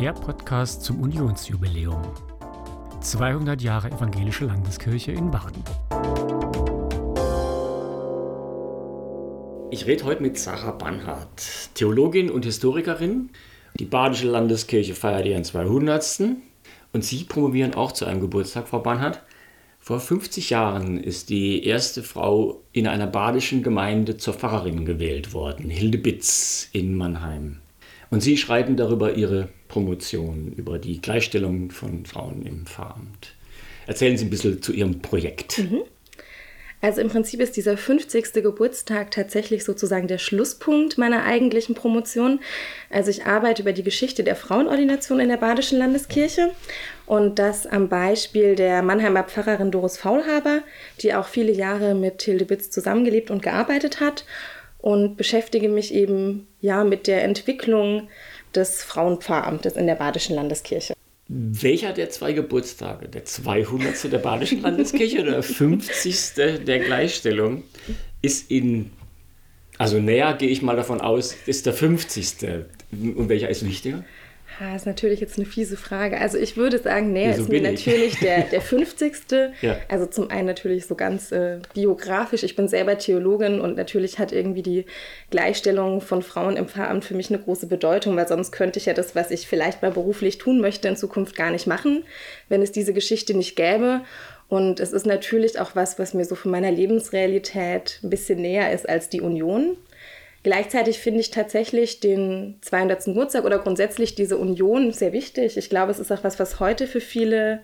der Podcast zum Unionsjubiläum. 200 Jahre Evangelische Landeskirche in Baden. Ich rede heute mit Sarah Banhardt, Theologin und Historikerin. Die Badische Landeskirche feiert ihren 200. Und Sie promovieren auch zu einem Geburtstag, Frau Banhardt. Vor 50 Jahren ist die erste Frau in einer badischen Gemeinde zur Pfarrerin gewählt worden, Hilde Bitz in Mannheim. Und Sie schreiben darüber Ihre Promotion, über die Gleichstellung von Frauen im Pfarramt. Erzählen Sie ein bisschen zu Ihrem Projekt. Mhm. Also im Prinzip ist dieser 50. Geburtstag tatsächlich sozusagen der Schlusspunkt meiner eigentlichen Promotion. Also ich arbeite über die Geschichte der Frauenordination in der Badischen Landeskirche und das am Beispiel der Mannheimer Pfarrerin Doris Faulhaber, die auch viele Jahre mit Hilde Bitz zusammengelebt und gearbeitet hat und beschäftige mich eben ja mit der Entwicklung des Frauenpfarramtes in der Badischen Landeskirche. Welcher der zwei Geburtstage, der 200. der Badischen Landeskirche oder der 50. der Gleichstellung, ist in, also näher gehe ich mal davon aus, ist der 50. Und welcher ist wichtiger? Das ist natürlich jetzt eine fiese Frage. Also ich würde sagen, näher Wieso ist mir natürlich der, der 50. ja. Also zum einen natürlich so ganz äh, biografisch. Ich bin selber Theologin und natürlich hat irgendwie die Gleichstellung von Frauen im Pfarramt für mich eine große Bedeutung, weil sonst könnte ich ja das, was ich vielleicht mal beruflich tun möchte, in Zukunft gar nicht machen, wenn es diese Geschichte nicht gäbe. Und es ist natürlich auch was, was mir so von meiner Lebensrealität ein bisschen näher ist als die Union. Gleichzeitig finde ich tatsächlich den 200. Geburtstag oder grundsätzlich diese Union sehr wichtig. Ich glaube, es ist auch was, was heute für viele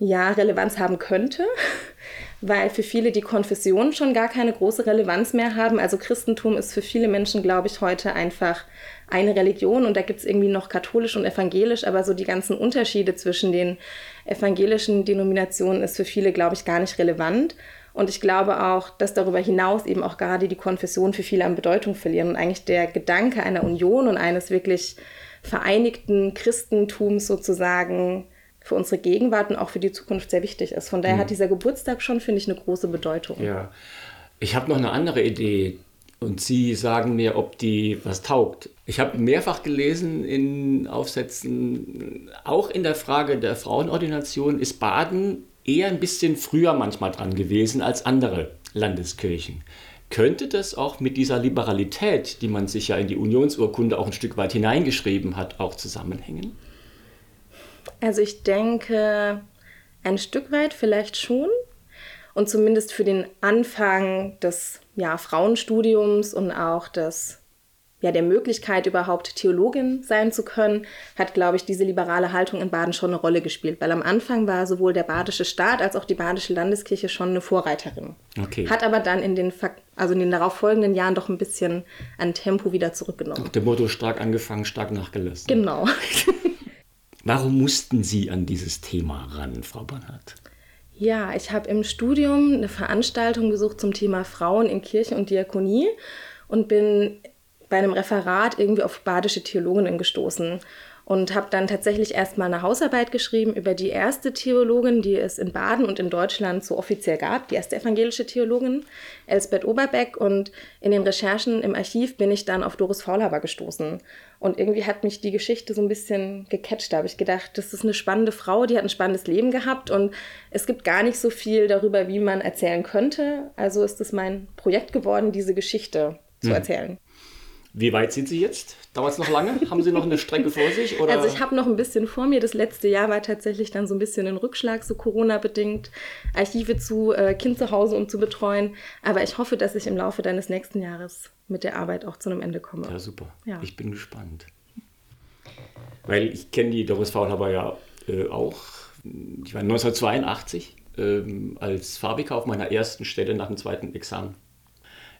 ja, Relevanz haben könnte, weil für viele die Konfessionen schon gar keine große Relevanz mehr haben. Also Christentum ist für viele Menschen, glaube ich, heute einfach eine Religion und da gibt es irgendwie noch katholisch und evangelisch, aber so die ganzen Unterschiede zwischen den evangelischen Denominationen ist für viele, glaube ich, gar nicht relevant. Und ich glaube auch, dass darüber hinaus eben auch gerade die Konfessionen für viele an Bedeutung verlieren und eigentlich der Gedanke einer Union und eines wirklich vereinigten Christentums sozusagen für unsere Gegenwart und auch für die Zukunft sehr wichtig ist. Von daher mhm. hat dieser Geburtstag schon, finde ich, eine große Bedeutung. Ja, ich habe noch eine andere Idee und Sie sagen mir, ob die was taugt. Ich habe mehrfach gelesen in Aufsätzen, auch in der Frage der Frauenordination ist Baden eher ein bisschen früher manchmal dran gewesen als andere Landeskirchen. Könnte das auch mit dieser Liberalität, die man sich ja in die Unionsurkunde auch ein Stück weit hineingeschrieben hat, auch zusammenhängen? Also ich denke, ein Stück weit vielleicht schon. Und zumindest für den Anfang des ja, Frauenstudiums und auch des ja, der Möglichkeit, überhaupt Theologin sein zu können, hat, glaube ich, diese liberale Haltung in Baden schon eine Rolle gespielt. Weil am Anfang war sowohl der badische Staat als auch die badische Landeskirche schon eine Vorreiterin. Okay. Hat aber dann in den, also in den darauffolgenden Jahren doch ein bisschen an Tempo wieder zurückgenommen. Nach dem Motto stark angefangen, stark nachgelassen. Genau. Warum mussten Sie an dieses Thema ran, Frau Bernhardt? Ja, ich habe im Studium eine Veranstaltung besucht zum Thema Frauen in Kirche und Diakonie und bin bei einem Referat irgendwie auf badische Theologinnen gestoßen und habe dann tatsächlich erstmal eine Hausarbeit geschrieben über die erste Theologin, die es in Baden und in Deutschland so offiziell gab, die erste evangelische Theologin, Elsbeth Oberbeck. Und in den Recherchen im Archiv bin ich dann auf Doris Faulhaber gestoßen. Und irgendwie hat mich die Geschichte so ein bisschen gecatcht. Da habe ich gedacht, das ist eine spannende Frau, die hat ein spannendes Leben gehabt und es gibt gar nicht so viel darüber, wie man erzählen könnte. Also ist es mein Projekt geworden, diese Geschichte zu hm. erzählen. Wie weit sind Sie jetzt? Dauert es noch lange? Haben Sie noch eine Strecke vor sich? Oder? Also ich habe noch ein bisschen vor mir. Das letzte Jahr war tatsächlich dann so ein bisschen ein Rückschlag, so Corona-bedingt, Archive zu, äh, Kind zu Hause um zu betreuen. Aber ich hoffe, dass ich im Laufe deines nächsten Jahres mit der Arbeit auch zu einem Ende komme. Ja, super. Ja. Ich bin gespannt. Weil ich kenne die Doris Faulhaber ja äh, auch. Ich war 1982 ähm, als Fabriker auf meiner ersten Stelle nach dem zweiten Examen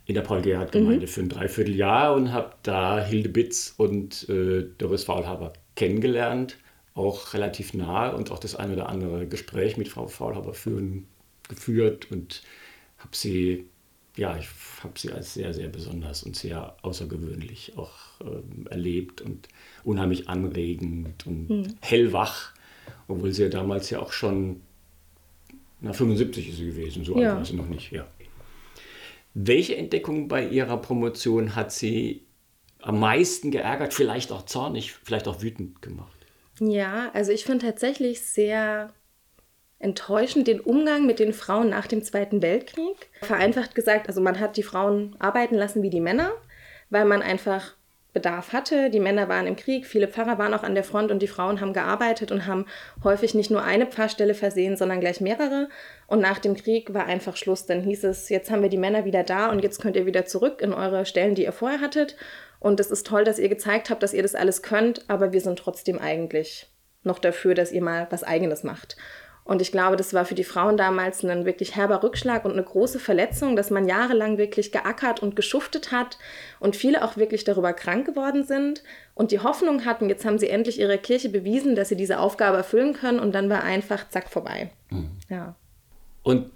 in der Paul-Gerhardt-Gemeinde mhm. für ein Dreivierteljahr und habe da Hilde Bitz und äh, Doris Faulhaber kennengelernt, auch relativ nah und auch das ein oder andere Gespräch mit Frau Faulhaber führen, geführt und habe sie, ja, ich habe sie als sehr, sehr besonders und sehr außergewöhnlich auch ähm, erlebt und unheimlich anregend und mhm. hellwach, obwohl sie ja damals ja auch schon, na 75 ist sie gewesen, so ja. alt war sie noch nicht, ja. Welche Entdeckung bei Ihrer Promotion hat Sie am meisten geärgert, vielleicht auch zornig, vielleicht auch wütend gemacht? Ja, also ich finde tatsächlich sehr enttäuschend den Umgang mit den Frauen nach dem Zweiten Weltkrieg. Vereinfacht gesagt, also man hat die Frauen arbeiten lassen wie die Männer, weil man einfach Bedarf hatte. Die Männer waren im Krieg, viele Pfarrer waren auch an der Front und die Frauen haben gearbeitet und haben häufig nicht nur eine Pfarrstelle versehen, sondern gleich mehrere. Und nach dem Krieg war einfach Schluss. Dann hieß es, jetzt haben wir die Männer wieder da und jetzt könnt ihr wieder zurück in eure Stellen, die ihr vorher hattet. Und es ist toll, dass ihr gezeigt habt, dass ihr das alles könnt, aber wir sind trotzdem eigentlich noch dafür, dass ihr mal was Eigenes macht. Und ich glaube, das war für die Frauen damals ein wirklich herber Rückschlag und eine große Verletzung, dass man jahrelang wirklich geackert und geschuftet hat und viele auch wirklich darüber krank geworden sind und die Hoffnung hatten, jetzt haben sie endlich ihrer Kirche bewiesen, dass sie diese Aufgabe erfüllen können und dann war einfach zack vorbei. Mhm. Ja. Und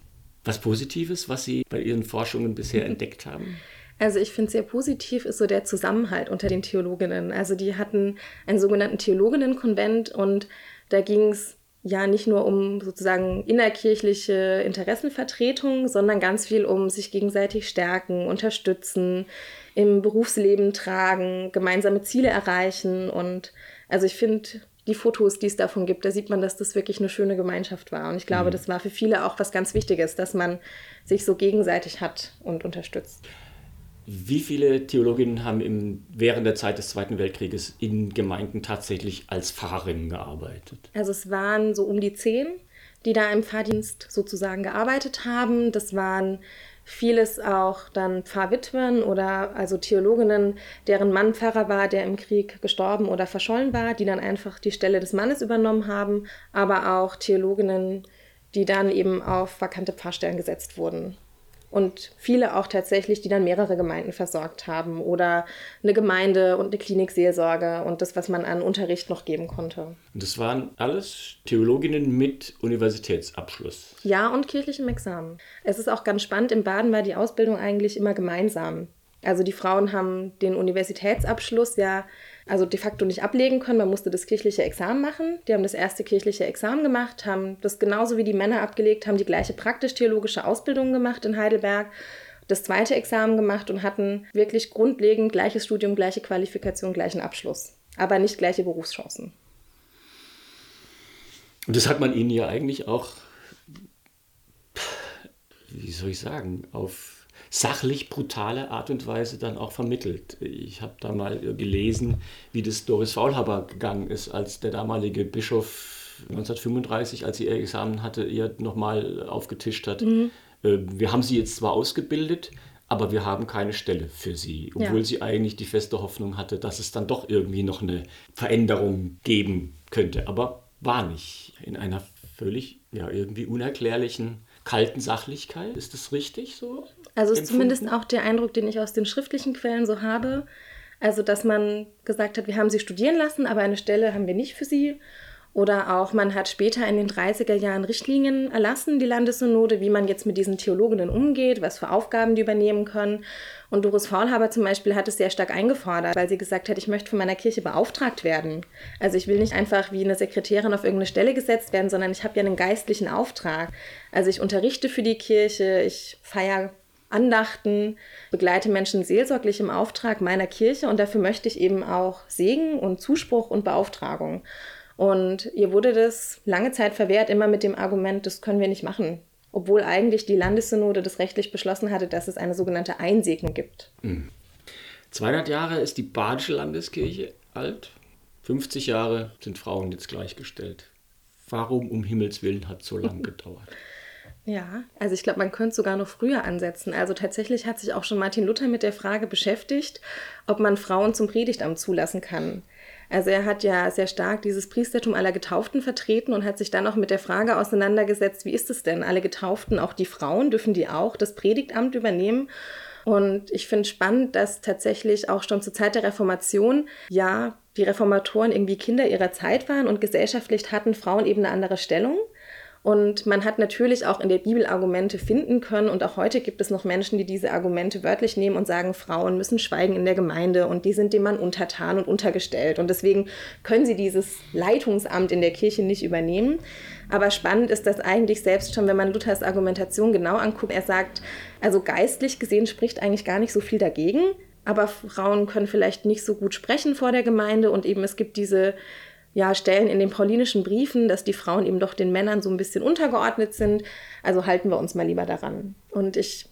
was Positives, was Sie bei Ihren Forschungen bisher entdeckt haben? Also ich finde sehr positiv ist so der Zusammenhalt unter den Theologinnen. Also die hatten einen sogenannten Theologinnenkonvent und da ging es ja nicht nur um sozusagen innerkirchliche Interessenvertretung, sondern ganz viel um sich gegenseitig stärken, unterstützen, im Berufsleben tragen, gemeinsame Ziele erreichen. Und also ich finde, die Fotos, die es davon gibt, da sieht man, dass das wirklich eine schöne Gemeinschaft war. Und ich glaube, mhm. das war für viele auch was ganz Wichtiges, dass man sich so gegenseitig hat und unterstützt. Wie viele Theologinnen haben im, während der Zeit des Zweiten Weltkrieges in Gemeinden tatsächlich als Pfarrerinnen gearbeitet? Also es waren so um die zehn, die da im Pfarrdienst sozusagen gearbeitet haben. Das waren vieles auch dann Pfarrwitwen oder also Theologinnen, deren Mann Pfarrer war, der im Krieg gestorben oder verschollen war, die dann einfach die Stelle des Mannes übernommen haben, aber auch Theologinnen, die dann eben auf vakante Pfarrstellen gesetzt wurden und viele auch tatsächlich, die dann mehrere Gemeinden versorgt haben oder eine Gemeinde und eine Klinikseelsorge und das, was man an Unterricht noch geben konnte. Und das waren alles Theologinnen mit Universitätsabschluss. Ja, und kirchlichem Examen. Es ist auch ganz spannend, in Baden war die Ausbildung eigentlich immer gemeinsam. Also die Frauen haben den Universitätsabschluss ja also de facto nicht ablegen können. Man musste das kirchliche Examen machen. Die haben das erste kirchliche Examen gemacht, haben das genauso wie die Männer abgelegt, haben die gleiche praktisch-theologische Ausbildung gemacht in Heidelberg, das zweite Examen gemacht und hatten wirklich grundlegend gleiches Studium, gleiche Qualifikation, gleichen Abschluss, aber nicht gleiche Berufschancen. Und das hat man ihnen ja eigentlich auch, wie soll ich sagen, auf sachlich brutale Art und Weise dann auch vermittelt. Ich habe da mal gelesen, wie das Doris Faulhaber gegangen ist, als der damalige Bischof 1935, als sie ihr Examen hatte, ihr nochmal aufgetischt hat. Mhm. Äh, wir haben sie jetzt zwar ausgebildet, aber wir haben keine Stelle für sie, obwohl ja. sie eigentlich die feste Hoffnung hatte, dass es dann doch irgendwie noch eine Veränderung geben könnte. Aber war nicht. In einer völlig, ja, irgendwie unerklärlichen kalten Sachlichkeit. Ist das richtig so? Also ist zumindest auch der Eindruck, den ich aus den schriftlichen Quellen so habe. Also, dass man gesagt hat, wir haben sie studieren lassen, aber eine Stelle haben wir nicht für sie. Oder auch, man hat später in den 30er Jahren Richtlinien erlassen, die Landessynode, wie man jetzt mit diesen Theologinnen umgeht, was für Aufgaben die übernehmen können. Und Doris Faulhaber zum Beispiel hat es sehr stark eingefordert, weil sie gesagt hat, ich möchte von meiner Kirche beauftragt werden. Also ich will nicht einfach wie eine Sekretärin auf irgendeine Stelle gesetzt werden, sondern ich habe ja einen geistlichen Auftrag. Also ich unterrichte für die Kirche, ich feiere Andachten, begleite Menschen seelsorglich im Auftrag meiner Kirche und dafür möchte ich eben auch Segen und Zuspruch und Beauftragung. Und ihr wurde das lange Zeit verwehrt, immer mit dem Argument, das können wir nicht machen. Obwohl eigentlich die Landessynode das rechtlich beschlossen hatte, dass es eine sogenannte Einsegnung gibt. 200 hm. Jahre ist die Badische Landeskirche alt. 50 Jahre sind Frauen jetzt gleichgestellt. Warum um Himmels Willen hat es so lange gedauert? Ja, also ich glaube, man könnte sogar noch früher ansetzen. Also tatsächlich hat sich auch schon Martin Luther mit der Frage beschäftigt, ob man Frauen zum Predigtamt zulassen kann. Also er hat ja sehr stark dieses Priestertum aller Getauften vertreten und hat sich dann auch mit der Frage auseinandergesetzt, wie ist es denn? Alle Getauften, auch die Frauen, dürfen die auch das Predigtamt übernehmen? Und ich finde spannend, dass tatsächlich auch schon zur Zeit der Reformation ja die Reformatoren irgendwie Kinder ihrer Zeit waren und gesellschaftlich hatten Frauen eben eine andere Stellung. Und man hat natürlich auch in der Bibel Argumente finden können. Und auch heute gibt es noch Menschen, die diese Argumente wörtlich nehmen und sagen, Frauen müssen schweigen in der Gemeinde und die sind dem Mann untertan und untergestellt. Und deswegen können sie dieses Leitungsamt in der Kirche nicht übernehmen. Aber spannend ist das eigentlich selbst schon, wenn man Luthers Argumentation genau anguckt. Er sagt, also geistlich gesehen spricht eigentlich gar nicht so viel dagegen. Aber Frauen können vielleicht nicht so gut sprechen vor der Gemeinde und eben es gibt diese ja, Stellen in den paulinischen Briefen, dass die Frauen eben doch den Männern so ein bisschen untergeordnet sind. Also halten wir uns mal lieber daran. Und ich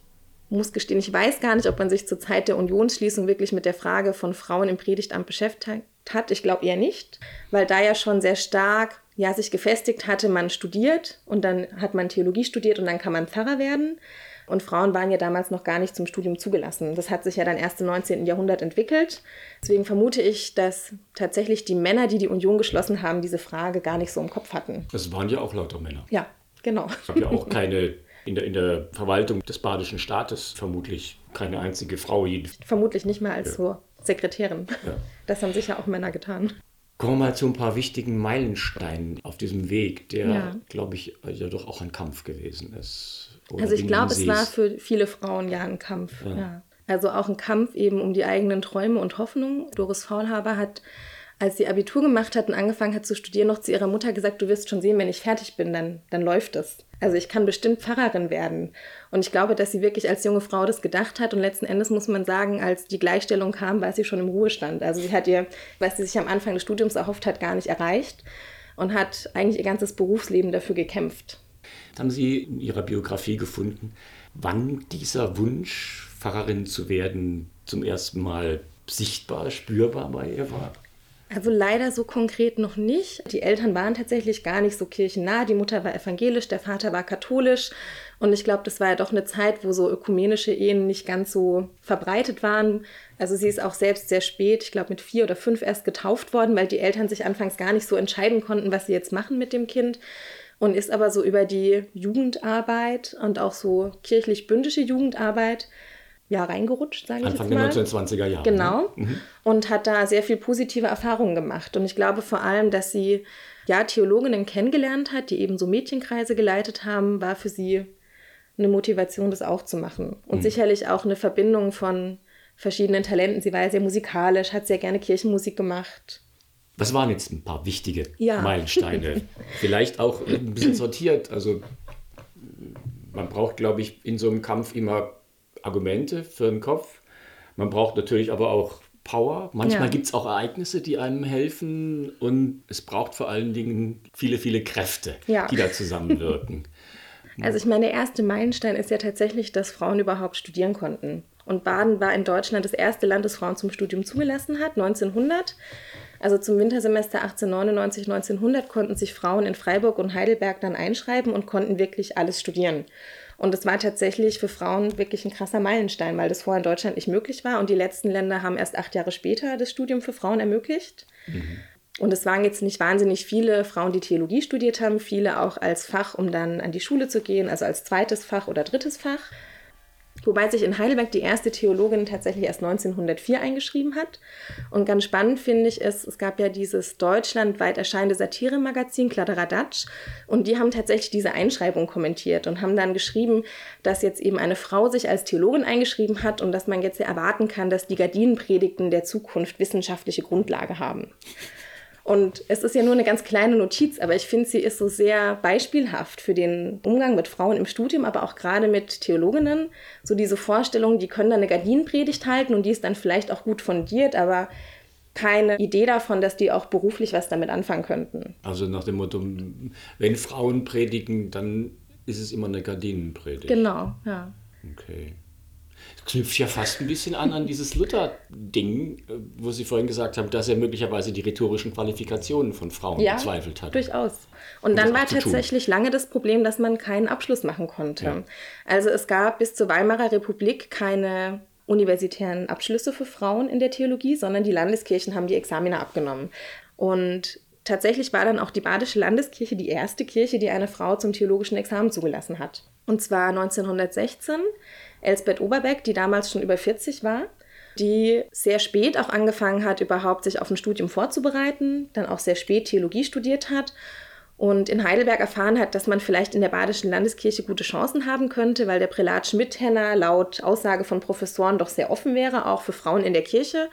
muss gestehen, ich weiß gar nicht, ob man sich zur Zeit der Unionsschließung wirklich mit der Frage von Frauen im Predigtamt beschäftigt hat. Ich glaube eher nicht, weil da ja schon sehr stark ja, sich gefestigt hatte, man studiert und dann hat man Theologie studiert und dann kann man Pfarrer werden. Und Frauen waren ja damals noch gar nicht zum Studium zugelassen. Das hat sich ja dann erst im 19. Jahrhundert entwickelt. Deswegen vermute ich, dass tatsächlich die Männer, die die Union geschlossen haben, diese Frage gar nicht so im Kopf hatten. Das waren ja auch lauter Männer. Ja, genau. Es gab ja auch keine in der, in der Verwaltung des badischen Staates vermutlich keine einzige Frau. Vermutlich nicht mal als ja. so Sekretärin. Ja. Das haben sicher auch Männer getan. Kommen wir mal zu ein paar wichtigen Meilensteinen auf diesem Weg, der, ja. glaube ich, ja doch auch ein Kampf gewesen ist. Also ich glaube, es war für viele Frauen ja ein Kampf. Ja. Also auch ein Kampf eben um die eigenen Träume und Hoffnungen. Doris Faulhaber hat als sie Abitur gemacht hat und angefangen hat zu studieren, noch zu ihrer Mutter gesagt, du wirst schon sehen, wenn ich fertig bin, dann, dann läuft es. Also ich kann bestimmt Pfarrerin werden. Und ich glaube, dass sie wirklich als junge Frau das gedacht hat. Und letzten Endes muss man sagen, als die Gleichstellung kam, war sie schon im Ruhestand. Also sie hat ihr, was sie sich am Anfang des Studiums erhofft hat, gar nicht erreicht und hat eigentlich ihr ganzes Berufsleben dafür gekämpft. Haben Sie in Ihrer Biografie gefunden, wann dieser Wunsch, Pfarrerin zu werden, zum ersten Mal sichtbar, spürbar bei ihr war? Also leider so konkret noch nicht. Die Eltern waren tatsächlich gar nicht so kirchennah. Die Mutter war evangelisch, der Vater war katholisch. Und ich glaube, das war ja doch eine Zeit, wo so ökumenische Ehen nicht ganz so verbreitet waren. Also sie ist auch selbst sehr spät, ich glaube mit vier oder fünf erst getauft worden, weil die Eltern sich anfangs gar nicht so entscheiden konnten, was sie jetzt machen mit dem Kind. Und ist aber so über die Jugendarbeit und auch so kirchlich-bündische Jugendarbeit ja, reingerutscht, sage ich Anfang jetzt mal. der 1920er Jahre. Genau. Ne? Und hat da sehr viel positive Erfahrungen gemacht. Und ich glaube vor allem, dass sie ja Theologinnen kennengelernt hat, die eben so Mädchenkreise geleitet haben, war für sie eine Motivation, das auch zu machen. Und mhm. sicherlich auch eine Verbindung von verschiedenen Talenten. Sie war ja sehr musikalisch, hat sehr gerne Kirchenmusik gemacht. Was waren jetzt ein paar wichtige ja. Meilensteine? Vielleicht auch ein bisschen sortiert. Also man braucht, glaube ich, in so einem Kampf immer Argumente für den Kopf. Man braucht natürlich aber auch Power. Manchmal ja. gibt es auch Ereignisse, die einem helfen und es braucht vor allen Dingen viele, viele Kräfte, ja. die da zusammenwirken. Also ich meine, der erste Meilenstein ist ja tatsächlich, dass Frauen überhaupt studieren konnten. Und Baden war in Deutschland das erste Land, das Frauen zum Studium zugelassen hat, 1900. Also zum Wintersemester 1899, 1900 konnten sich Frauen in Freiburg und Heidelberg dann einschreiben und konnten wirklich alles studieren. Und es war tatsächlich für Frauen wirklich ein krasser Meilenstein, weil das vorher in Deutschland nicht möglich war. Und die letzten Länder haben erst acht Jahre später das Studium für Frauen ermöglicht. Mhm. Und es waren jetzt nicht wahnsinnig viele Frauen, die Theologie studiert haben, viele auch als Fach, um dann an die Schule zu gehen, also als zweites Fach oder drittes Fach. Wobei sich in Heidelberg die erste Theologin tatsächlich erst 1904 eingeschrieben hat. Und ganz spannend finde ich es, es gab ja dieses deutschlandweit erscheinende Satiremagazin Kladderadatsch und die haben tatsächlich diese Einschreibung kommentiert und haben dann geschrieben, dass jetzt eben eine Frau sich als Theologin eingeschrieben hat und dass man jetzt erwarten kann, dass die Gardinenpredigten der Zukunft wissenschaftliche Grundlage haben. Und es ist ja nur eine ganz kleine Notiz, aber ich finde, sie ist so sehr beispielhaft für den Umgang mit Frauen im Studium, aber auch gerade mit Theologinnen. So diese Vorstellung, die können dann eine Gardinenpredigt halten und die ist dann vielleicht auch gut fundiert, aber keine Idee davon, dass die auch beruflich was damit anfangen könnten. Also nach dem Motto, wenn Frauen predigen, dann ist es immer eine Gardinenpredigt. Genau, ja. Okay knüpft ja fast ein bisschen an an dieses Luther-Ding, äh, wo Sie vorhin gesagt haben, dass er möglicherweise die rhetorischen Qualifikationen von Frauen ja, bezweifelt hat. durchaus. Und um dann war tatsächlich lange das Problem, dass man keinen Abschluss machen konnte. Ja. Also es gab bis zur Weimarer Republik keine universitären Abschlüsse für Frauen in der Theologie, sondern die Landeskirchen haben die Examina abgenommen. Und tatsächlich war dann auch die Badische Landeskirche die erste Kirche, die eine Frau zum theologischen Examen zugelassen hat. Und zwar 1916 Elsbeth Oberbeck, die damals schon über 40 war, die sehr spät auch angefangen hat, überhaupt sich auf ein Studium vorzubereiten, dann auch sehr spät Theologie studiert hat und in Heidelberg erfahren hat, dass man vielleicht in der Badischen Landeskirche gute Chancen haben könnte, weil der Prälat Schmidhenner laut Aussage von Professoren doch sehr offen wäre, auch für Frauen in der Kirche.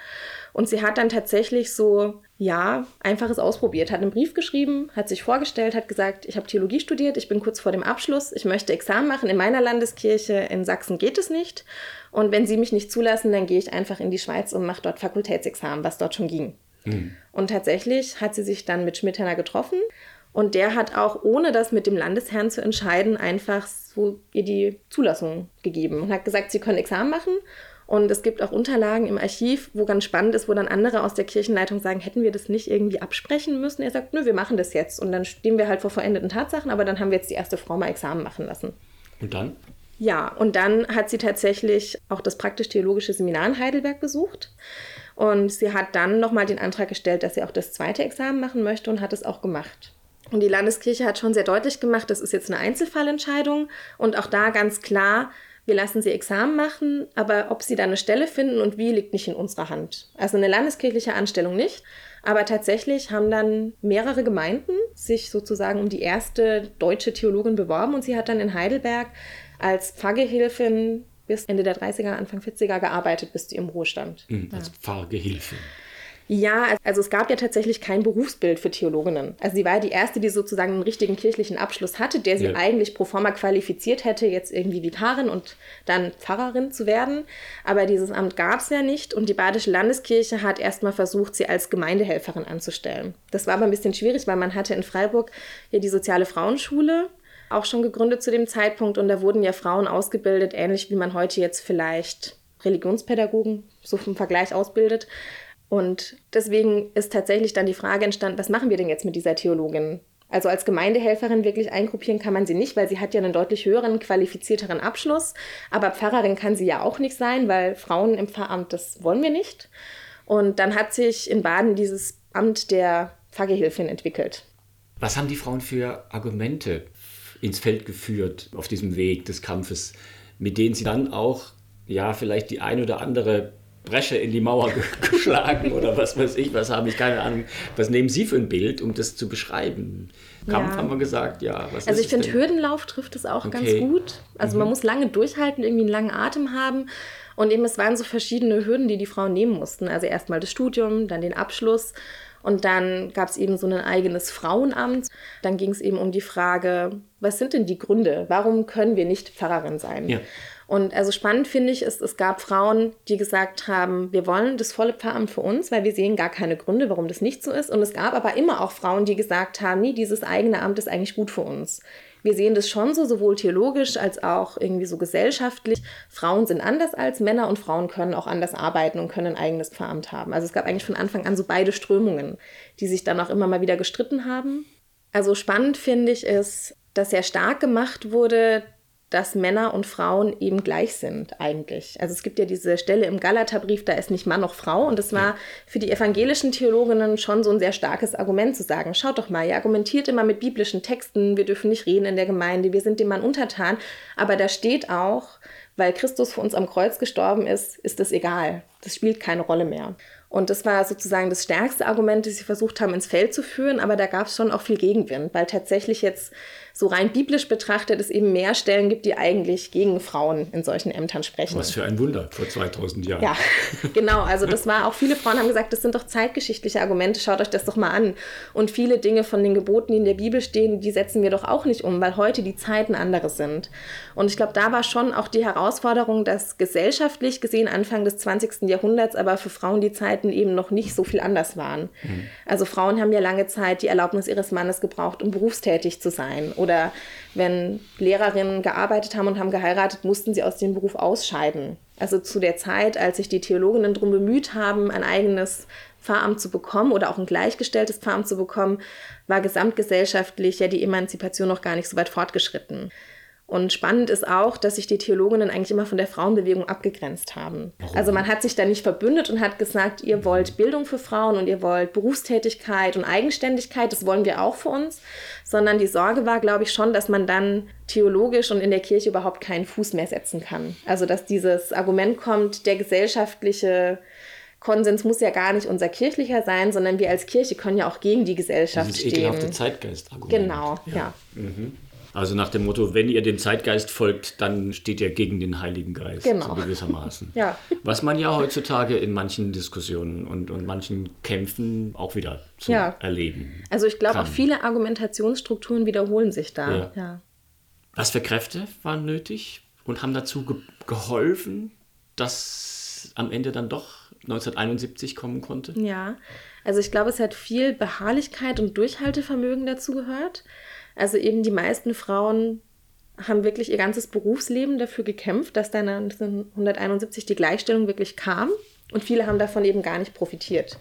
Und sie hat dann tatsächlich so, ja, einfaches ausprobiert, hat einen Brief geschrieben, hat sich vorgestellt, hat gesagt, ich habe Theologie studiert, ich bin kurz vor dem Abschluss, ich möchte Examen machen in meiner Landeskirche, in Sachsen geht es nicht. Und wenn Sie mich nicht zulassen, dann gehe ich einfach in die Schweiz und mache dort Fakultätsexamen, was dort schon ging. Mhm. Und tatsächlich hat sie sich dann mit Schmidthenner getroffen. Und der hat auch, ohne das mit dem Landesherrn zu entscheiden, einfach so ihr die Zulassung gegeben und hat gesagt, sie können Examen machen. Und es gibt auch Unterlagen im Archiv, wo ganz spannend ist, wo dann andere aus der Kirchenleitung sagen, hätten wir das nicht irgendwie absprechen müssen? Er sagt, nö, wir machen das jetzt. Und dann stehen wir halt vor vollendeten Tatsachen, aber dann haben wir jetzt die erste Frau mal Examen machen lassen. Und dann? Ja, und dann hat sie tatsächlich auch das praktisch-theologische Seminar in Heidelberg besucht. Und sie hat dann nochmal den Antrag gestellt, dass sie auch das zweite Examen machen möchte und hat es auch gemacht. Und die Landeskirche hat schon sehr deutlich gemacht, das ist jetzt eine Einzelfallentscheidung und auch da ganz klar, wir lassen sie Examen machen, aber ob sie da eine Stelle finden und wie, liegt nicht in unserer Hand. Also eine landeskirchliche Anstellung nicht. Aber tatsächlich haben dann mehrere Gemeinden sich sozusagen um die erste deutsche Theologin beworben und sie hat dann in Heidelberg als Pfarrgehilfin bis Ende der 30er, Anfang 40er gearbeitet bis zu ihrem Ruhestand. Mhm, als ja. Pfarrgehilfin. Ja, also es gab ja tatsächlich kein Berufsbild für Theologinnen. Also sie war die erste, die sozusagen einen richtigen kirchlichen Abschluss hatte, der sie ja. eigentlich pro forma qualifiziert hätte, jetzt irgendwie Vikarin und dann Pfarrerin zu werden. Aber dieses Amt gab es ja nicht und die Badische Landeskirche hat erstmal versucht, sie als Gemeindehelferin anzustellen. Das war aber ein bisschen schwierig, weil man hatte in Freiburg ja die soziale Frauenschule auch schon gegründet zu dem Zeitpunkt und da wurden ja Frauen ausgebildet, ähnlich wie man heute jetzt vielleicht Religionspädagogen so vom Vergleich ausbildet. Und deswegen ist tatsächlich dann die Frage entstanden, was machen wir denn jetzt mit dieser Theologin? Also als Gemeindehelferin wirklich eingruppieren kann man sie nicht, weil sie hat ja einen deutlich höheren, qualifizierteren Abschluss. Aber Pfarrerin kann sie ja auch nicht sein, weil Frauen im Pfarramt, das wollen wir nicht. Und dann hat sich in Baden dieses Amt der Pfarrgehilfin entwickelt. Was haben die Frauen für Argumente ins Feld geführt auf diesem Weg des Kampfes, mit denen sie dann auch ja vielleicht die ein oder andere Bresche in die Mauer geschlagen oder was weiß ich, was habe ich, keine Ahnung. Was nehmen Sie für ein Bild, um das zu beschreiben? Kampf ja. haben wir gesagt, ja. also ich finde, Hürdenlauf trifft es auch okay. ganz gut. Also mhm. man muss lange durchhalten, irgendwie einen langen Atem haben. Und eben es waren so verschiedene Hürden, die die Frauen nehmen mussten. Also erstmal das Studium, dann den Abschluss. Und dann gab es eben so ein eigenes Frauenamt. Dann ging es eben um die Frage, was sind denn die Gründe? Warum können wir nicht Pfarrerin sein? Ja. Und also spannend finde ich, ist, es gab Frauen, die gesagt haben, wir wollen das volle Pfarramt für uns, weil wir sehen gar keine Gründe, warum das nicht so ist. Und es gab aber immer auch Frauen, die gesagt haben, nee, dieses eigene Amt ist eigentlich gut für uns. Wir sehen das schon so, sowohl theologisch als auch irgendwie so gesellschaftlich. Frauen sind anders als Männer und Frauen können auch anders arbeiten und können ein eigenes Pfarramt haben. Also es gab eigentlich von Anfang an so beide Strömungen, die sich dann auch immer mal wieder gestritten haben. Also spannend finde ich ist, dass sehr stark gemacht wurde, dass Männer und Frauen eben gleich sind eigentlich. Also es gibt ja diese Stelle im Galaterbrief, da ist nicht Mann noch Frau und das war für die evangelischen Theologinnen schon so ein sehr starkes Argument zu sagen, schaut doch mal, ihr argumentiert immer mit biblischen Texten, wir dürfen nicht reden in der Gemeinde, wir sind dem Mann untertan, aber da steht auch, weil Christus für uns am Kreuz gestorben ist, ist das egal. Das spielt keine Rolle mehr. Und das war sozusagen das stärkste Argument, das sie versucht haben, ins Feld zu führen. Aber da gab es schon auch viel Gegenwind, weil tatsächlich jetzt so rein biblisch betrachtet es eben mehr Stellen gibt, die eigentlich gegen Frauen in solchen Ämtern sprechen. Was für ein Wunder vor 2000 Jahren. Ja, genau. Also das war auch viele Frauen haben gesagt, das sind doch zeitgeschichtliche Argumente, schaut euch das doch mal an. Und viele Dinge von den Geboten, die in der Bibel stehen, die setzen wir doch auch nicht um, weil heute die Zeiten andere sind. Und ich glaube, da war schon auch die Herausforderung, dass gesellschaftlich gesehen Anfang des 20. Jahrhunderts aber für Frauen die Zeiten eben noch nicht so viel anders waren. Mhm. Also Frauen haben ja lange Zeit die Erlaubnis ihres Mannes gebraucht, um berufstätig zu sein oder wenn Lehrerinnen gearbeitet haben und haben geheiratet, mussten sie aus dem Beruf ausscheiden. Also zu der Zeit, als sich die Theologinnen darum bemüht haben, ein eigenes Pfarramt zu bekommen oder auch ein gleichgestelltes Pfarramt zu bekommen, war gesamtgesellschaftlich ja die Emanzipation noch gar nicht so weit fortgeschritten. Und spannend ist auch, dass sich die Theologinnen eigentlich immer von der Frauenbewegung abgegrenzt haben. Warum? Also man hat sich da nicht verbündet und hat gesagt, ihr wollt Bildung für Frauen und ihr wollt Berufstätigkeit und Eigenständigkeit, das wollen wir auch für uns, sondern die Sorge war, glaube ich, schon, dass man dann theologisch und in der Kirche überhaupt keinen Fuß mehr setzen kann. Also dass dieses Argument kommt, der gesellschaftliche Konsens muss ja gar nicht unser kirchlicher sein, sondern wir als Kirche können ja auch gegen die Gesellschaft Dieses stehen. Ekelhafte Zeitgeist-Argument. Genau, ja. ja. Mhm. Also nach dem Motto, wenn ihr dem Zeitgeist folgt, dann steht ihr gegen den Heiligen Geist, genau. so gewissermaßen. ja. Was man ja heutzutage in manchen Diskussionen und, und manchen Kämpfen auch wieder zu ja. erleben. Also ich glaube auch viele Argumentationsstrukturen wiederholen sich da. Ja. ja. Was für Kräfte waren nötig und haben dazu ge geholfen, dass am Ende dann doch 1971 kommen konnte? Ja, also ich glaube, es hat viel Beharrlichkeit und Durchhaltevermögen dazu gehört. Also eben die meisten Frauen haben wirklich ihr ganzes Berufsleben dafür gekämpft, dass dann 1971 die Gleichstellung wirklich kam. Und viele haben davon eben gar nicht profitiert.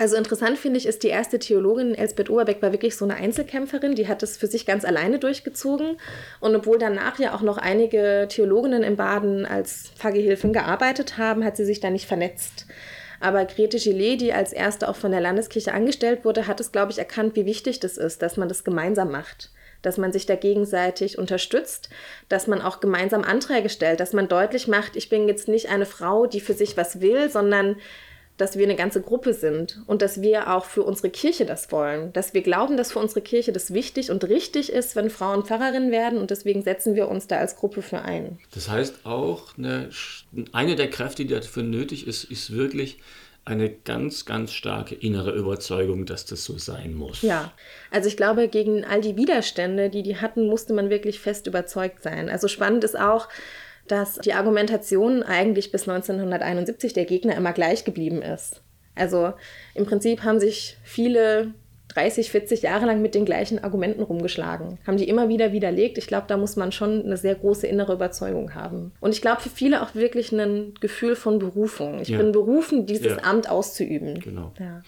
Also interessant finde ich, ist die erste Theologin Elsbeth Oberbeck war wirklich so eine Einzelkämpferin, die hat es für sich ganz alleine durchgezogen. Und obwohl danach ja auch noch einige Theologinnen in Baden als Pfarrgehilfin gearbeitet haben, hat sie sich da nicht vernetzt. Aber Grete Gillet, die als erste auch von der Landeskirche angestellt wurde, hat es, glaube ich, erkannt, wie wichtig das ist, dass man das gemeinsam macht. Dass man sich da gegenseitig unterstützt, dass man auch gemeinsam Anträge stellt, dass man deutlich macht, ich bin jetzt nicht eine Frau, die für sich was will, sondern dass wir eine ganze Gruppe sind und dass wir auch für unsere Kirche das wollen, dass wir glauben, dass für unsere Kirche das wichtig und richtig ist, wenn Frauen Pfarrerinnen werden und deswegen setzen wir uns da als Gruppe für ein. Das heißt auch, eine, eine der Kräfte, die dafür nötig ist, ist wirklich eine ganz, ganz starke innere Überzeugung, dass das so sein muss. Ja, also ich glaube, gegen all die Widerstände, die die hatten, musste man wirklich fest überzeugt sein. Also spannend ist auch, dass die Argumentation eigentlich bis 1971 der Gegner immer gleich geblieben ist. Also im Prinzip haben sich viele 30, 40 Jahre lang mit den gleichen Argumenten rumgeschlagen, haben die immer wieder widerlegt. Ich glaube, da muss man schon eine sehr große innere Überzeugung haben. Und ich glaube, für viele auch wirklich ein Gefühl von Berufung. Ich ja. bin berufen, dieses ja. Amt auszuüben. Genau. Ja.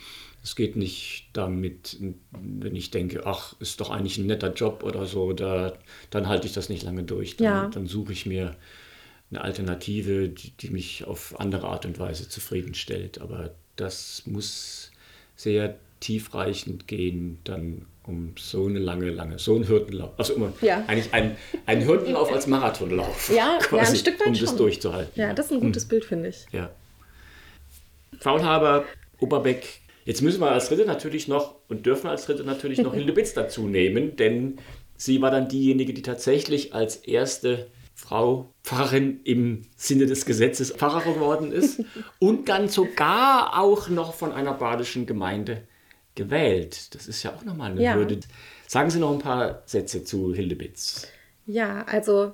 Es geht nicht damit, wenn ich denke, ach, ist doch eigentlich ein netter Job oder so, da, dann halte ich das nicht lange durch. Dann, dann suche ich mir eine Alternative, die, die mich auf andere Art und Weise zufriedenstellt. Aber das muss sehr tiefreichend gehen, dann um so eine lange, lange, so ein Hürdenlauf. Also immer ja. eigentlich ein, ein Hürdenlauf als Marathonlauf. Ja, quasi, ja ein Stück weit um schon. das durchzuhalten. Ja, das ist ein gutes hm. Bild, finde ich. Ja. Faulhaber, Oberbeck. Jetzt müssen wir als Dritte natürlich noch und dürfen als Dritte natürlich noch Hilde Bitz dazu nehmen, denn sie war dann diejenige, die tatsächlich als erste Frau Pfarrerin im Sinne des Gesetzes Pfarrer geworden ist und dann sogar auch noch von einer badischen Gemeinde gewählt. Das ist ja auch nochmal eine ja. Hürde. Sagen Sie noch ein paar Sätze zu Hildebitz. Ja, also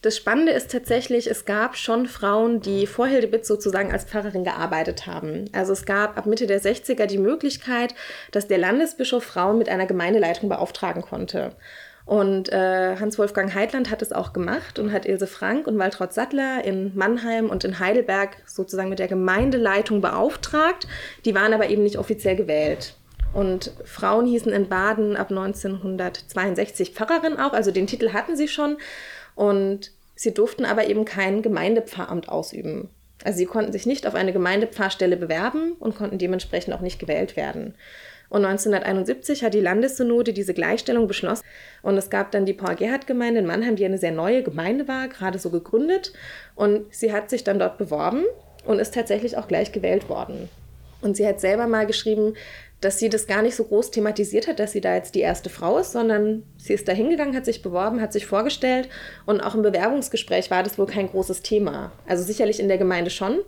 das Spannende ist tatsächlich, es gab schon Frauen, die vor Hildebitz sozusagen als Pfarrerin gearbeitet haben. Also es gab ab Mitte der 60er die Möglichkeit, dass der Landesbischof Frauen mit einer Gemeindeleitung beauftragen konnte. Und äh, Hans-Wolfgang Heidland hat es auch gemacht und hat Ilse Frank und Waltraud Sattler in Mannheim und in Heidelberg sozusagen mit der Gemeindeleitung beauftragt. Die waren aber eben nicht offiziell gewählt. Und Frauen hießen in Baden ab 1962 Pfarrerin auch, also den Titel hatten sie schon. Und sie durften aber eben kein Gemeindepfarramt ausüben. Also sie konnten sich nicht auf eine Gemeindepfarrstelle bewerben und konnten dementsprechend auch nicht gewählt werden. Und 1971 hat die Landessynode diese Gleichstellung beschlossen. Und es gab dann die Paul-Gerhardt-Gemeinde in Mannheim, die eine sehr neue Gemeinde war, gerade so gegründet. Und sie hat sich dann dort beworben und ist tatsächlich auch gleich gewählt worden. Und sie hat selber mal geschrieben, dass sie das gar nicht so groß thematisiert hat, dass sie da jetzt die erste Frau ist, sondern sie ist da hingegangen, hat sich beworben, hat sich vorgestellt und auch im Bewerbungsgespräch war das wohl kein großes Thema. Also sicherlich in der Gemeinde schon,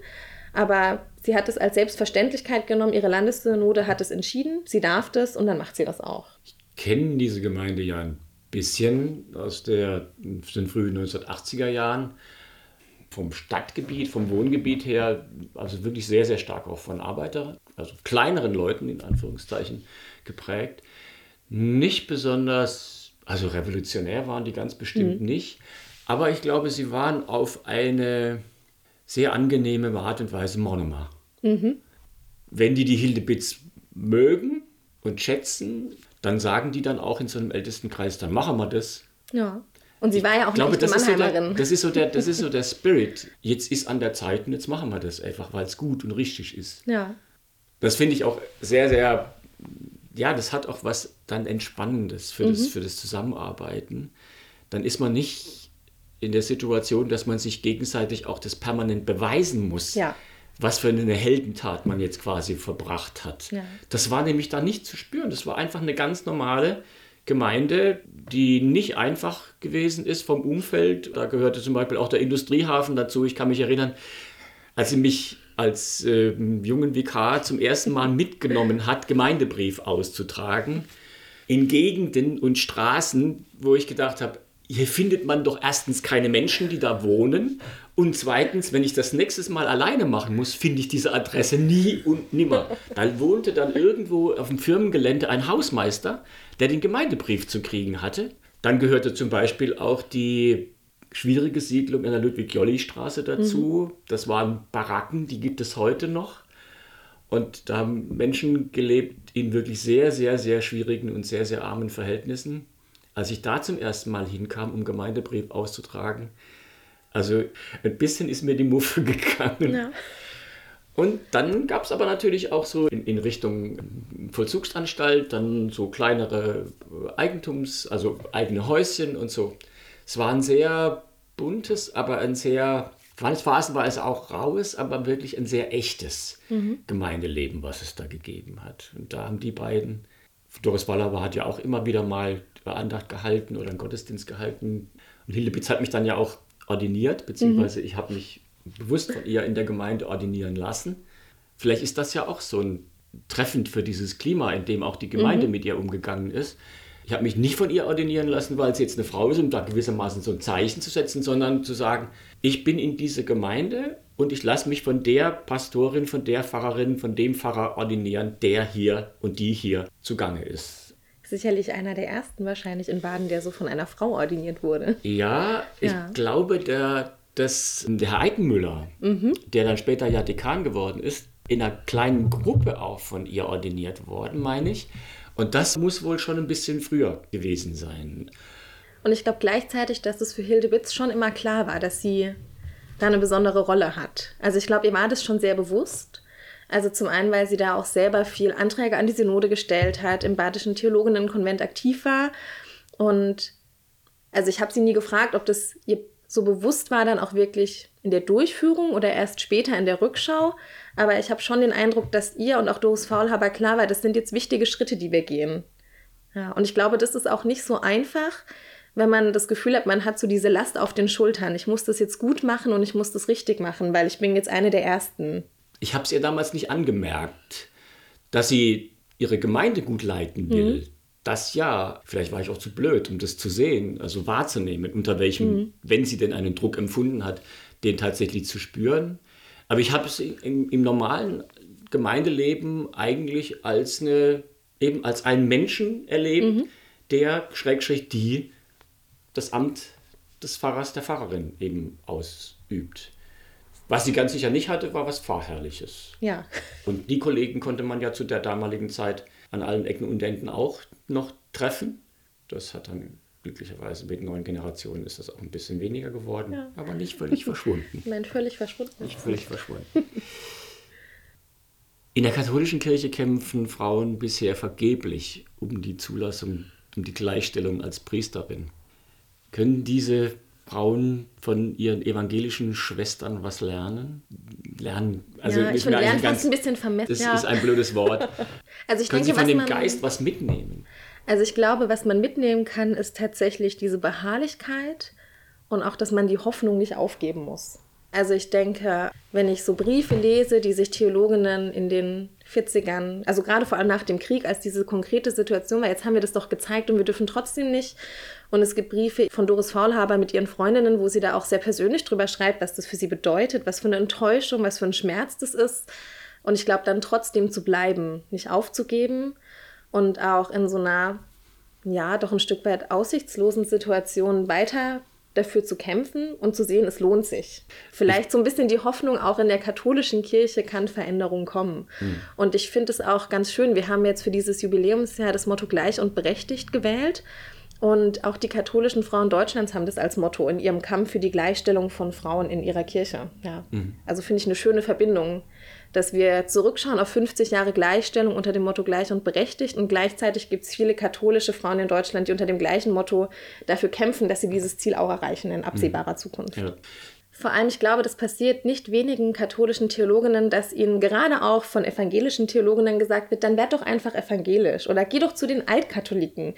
aber sie hat es als Selbstverständlichkeit genommen. Ihre Landessynode hat es entschieden. Sie darf das und dann macht sie das auch. Ich kenne diese Gemeinde ja ein bisschen aus der, den frühen 1980er Jahren. Vom Stadtgebiet, vom Wohngebiet her, also wirklich sehr, sehr stark auch von Arbeiter, also kleineren Leuten in Anführungszeichen geprägt. Nicht besonders, also revolutionär waren die ganz bestimmt mhm. nicht, aber ich glaube, sie waren auf eine sehr angenehme Art und Weise monomer. Mhm. Wenn die die Hildebitz mögen und schätzen, dann sagen die dann auch in so einem Ältestenkreis, dann machen wir das. Ja. Und sie war ja auch glaube, eine das Mannheimerin. So der, das, ist so der, das ist so der Spirit. Jetzt ist an der Zeit und jetzt machen wir das einfach, weil es gut und richtig ist. Ja. Das finde ich auch sehr, sehr, ja, das hat auch was dann Entspannendes für, mhm. das, für das Zusammenarbeiten. Dann ist man nicht in der Situation, dass man sich gegenseitig auch das permanent beweisen muss. Ja. Was für eine Heldentat man jetzt quasi verbracht hat. Ja. Das war nämlich da nicht zu spüren. Das war einfach eine ganz normale Gemeinde, die nicht einfach gewesen ist vom Umfeld. Da gehörte zum Beispiel auch der Industriehafen dazu. Ich kann mich erinnern, als sie mich als äh, jungen Vikar zum ersten Mal mitgenommen hat, Gemeindebrief auszutragen, in Gegenden und Straßen, wo ich gedacht habe, hier findet man doch erstens keine Menschen, die da wohnen. Und zweitens, wenn ich das nächstes Mal alleine machen muss, finde ich diese Adresse nie und nimmer. Da wohnte dann irgendwo auf dem Firmengelände ein Hausmeister, der den Gemeindebrief zu kriegen hatte. Dann gehörte zum Beispiel auch die schwierige Siedlung in der Ludwig-Jolly-Straße dazu. Mhm. Das waren Baracken, die gibt es heute noch. Und da haben Menschen gelebt in wirklich sehr, sehr, sehr schwierigen und sehr, sehr armen Verhältnissen. Als ich da zum ersten Mal hinkam, um Gemeindebrief auszutragen, also ein bisschen ist mir die Muffe gegangen. Ja. Und dann gab es aber natürlich auch so in, in, Richtung Vollzugsanstalt dann so kleinere Eigentums-, also eigene Häuschen und so. Es war ein sehr buntes, aber ein sehr, Phasen war es auch raues, aber wirklich ein sehr echtes mhm. Gemeindeleben, was es da gegeben hat. Und da haben die beiden, Doris Wallauer hat ja auch immer wieder mal Andacht gehalten oder einen Gottesdienst gehalten. Und Hildebitz hat mich dann ja auch ordiniert, beziehungsweise mhm. ich habe mich bewusst von ihr in der Gemeinde ordinieren lassen. Vielleicht ist das ja auch so ein treffend für dieses Klima, in dem auch die Gemeinde mhm. mit ihr umgegangen ist. Ich habe mich nicht von ihr ordinieren lassen, weil sie jetzt eine Frau ist, um da gewissermaßen so ein Zeichen zu setzen, sondern zu sagen, ich bin in diese Gemeinde und ich lasse mich von der Pastorin, von der Pfarrerin, von dem Pfarrer ordinieren, der hier und die hier zugange ist. Sicherlich einer der ersten wahrscheinlich in Baden, der so von einer Frau ordiniert wurde. Ja, ich ja. glaube, der, dass der Herr Eikenmüller, mhm. der dann später ja Dekan geworden ist, in einer kleinen Gruppe auch von ihr ordiniert worden, meine ich. Und das muss wohl schon ein bisschen früher gewesen sein. Und ich glaube gleichzeitig, dass es für Hilde Bitz schon immer klar war, dass sie da eine besondere Rolle hat. Also ich glaube, ihr war das schon sehr bewusst. Also zum einen, weil sie da auch selber viel Anträge an die Synode gestellt hat, im Badischen Theologinnenkonvent aktiv war. Und also ich habe sie nie gefragt, ob das ihr so bewusst war dann auch wirklich in der Durchführung oder erst später in der Rückschau. Aber ich habe schon den Eindruck, dass ihr und auch Doris Faulhaber klar war, das sind jetzt wichtige Schritte, die wir gehen. Ja, und ich glaube, das ist auch nicht so einfach, wenn man das Gefühl hat, man hat so diese Last auf den Schultern. Ich muss das jetzt gut machen und ich muss das richtig machen, weil ich bin jetzt eine der Ersten. Ich habe es ihr damals nicht angemerkt, dass sie ihre Gemeinde gut leiten will. Mhm. Das ja, vielleicht war ich auch zu blöd, um das zu sehen, also wahrzunehmen, unter welchem, mhm. wenn sie denn einen Druck empfunden hat, den tatsächlich zu spüren. Aber ich habe es im, im, normalen Gemeindeleben eigentlich als eine, eben als einen Menschen erlebt, mhm. der, Schrägstrich, die das Amt des Pfarrers, der Pfarrerin eben ausübt. Was sie ganz sicher nicht hatte, war was Pfarrherrliches. Ja. Und die Kollegen konnte man ja zu der damaligen Zeit an allen Ecken und Enden auch noch treffen. Das hat dann glücklicherweise mit neuen Generationen ist das auch ein bisschen weniger geworden, ja. aber nicht völlig verschwunden. Nein, völlig verschwunden. Nicht völlig verschwunden. In der katholischen Kirche kämpfen Frauen bisher vergeblich um die Zulassung, um die Gleichstellung als Priesterin. Können diese Frauen von ihren evangelischen Schwestern was lernen? Lernen, also ja, ich finde lernen ganz, ein bisschen vermessen. Das ja. ist ein blödes Wort. also ich Können denke, Sie von dem Geist was mitnehmen? Also ich glaube, was man mitnehmen kann, ist tatsächlich diese Beharrlichkeit und auch, dass man die Hoffnung nicht aufgeben muss. Also ich denke, wenn ich so Briefe lese, die sich Theologinnen in den 40ern, also gerade vor allem nach dem Krieg, als diese konkrete Situation war, jetzt haben wir das doch gezeigt und wir dürfen trotzdem nicht. Und es gibt Briefe von Doris Faulhaber mit ihren Freundinnen, wo sie da auch sehr persönlich drüber schreibt, was das für sie bedeutet, was für eine Enttäuschung, was für ein Schmerz das ist. Und ich glaube, dann trotzdem zu bleiben, nicht aufzugeben und auch in so einer, ja, doch ein Stück weit aussichtslosen Situation weiter dafür zu kämpfen und zu sehen, es lohnt sich. Vielleicht so ein bisschen die Hoffnung, auch in der katholischen Kirche kann Veränderung kommen. Mhm. Und ich finde es auch ganz schön, wir haben jetzt für dieses Jubiläumsjahr das Motto gleich und berechtigt gewählt. Und auch die katholischen Frauen Deutschlands haben das als Motto in ihrem Kampf für die Gleichstellung von Frauen in ihrer Kirche. Ja. Mhm. Also finde ich eine schöne Verbindung dass wir zurückschauen auf 50 Jahre Gleichstellung unter dem Motto gleich und berechtigt und gleichzeitig gibt es viele katholische Frauen in Deutschland, die unter dem gleichen Motto dafür kämpfen, dass sie dieses Ziel auch erreichen in absehbarer mhm. Zukunft. Ja. Vor allem, ich glaube, das passiert nicht wenigen katholischen Theologinnen, dass ihnen gerade auch von evangelischen Theologinnen gesagt wird, dann werd doch einfach evangelisch oder geh doch zu den Altkatholiken.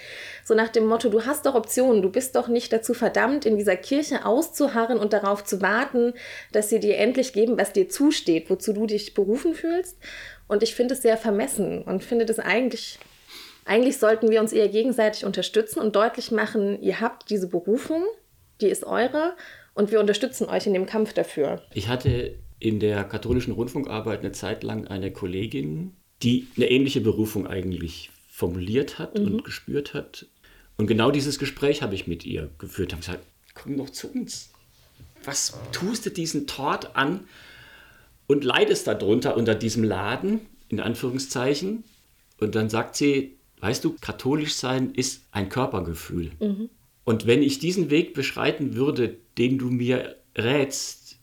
So nach dem Motto, du hast doch Optionen, du bist doch nicht dazu verdammt, in dieser Kirche auszuharren und darauf zu warten, dass sie dir endlich geben, was dir zusteht, wozu du dich berufen fühlst. Und ich finde es sehr vermessen und finde das eigentlich eigentlich sollten wir uns eher gegenseitig unterstützen und deutlich machen, ihr habt diese Berufung, die ist eure und wir unterstützen euch in dem Kampf dafür. Ich hatte in der katholischen Rundfunkarbeit eine Zeit lang eine Kollegin, die eine ähnliche Berufung eigentlich formuliert hat mhm. und gespürt hat. Und genau dieses Gespräch habe ich mit ihr geführt. Ich habe gesagt, komm doch zu uns. Was tust du diesen Tort an und leidest darunter unter diesem Laden, in Anführungszeichen? Und dann sagt sie, weißt du, katholisch sein ist ein Körpergefühl. Mhm. Und wenn ich diesen Weg beschreiten würde, den du mir rätst,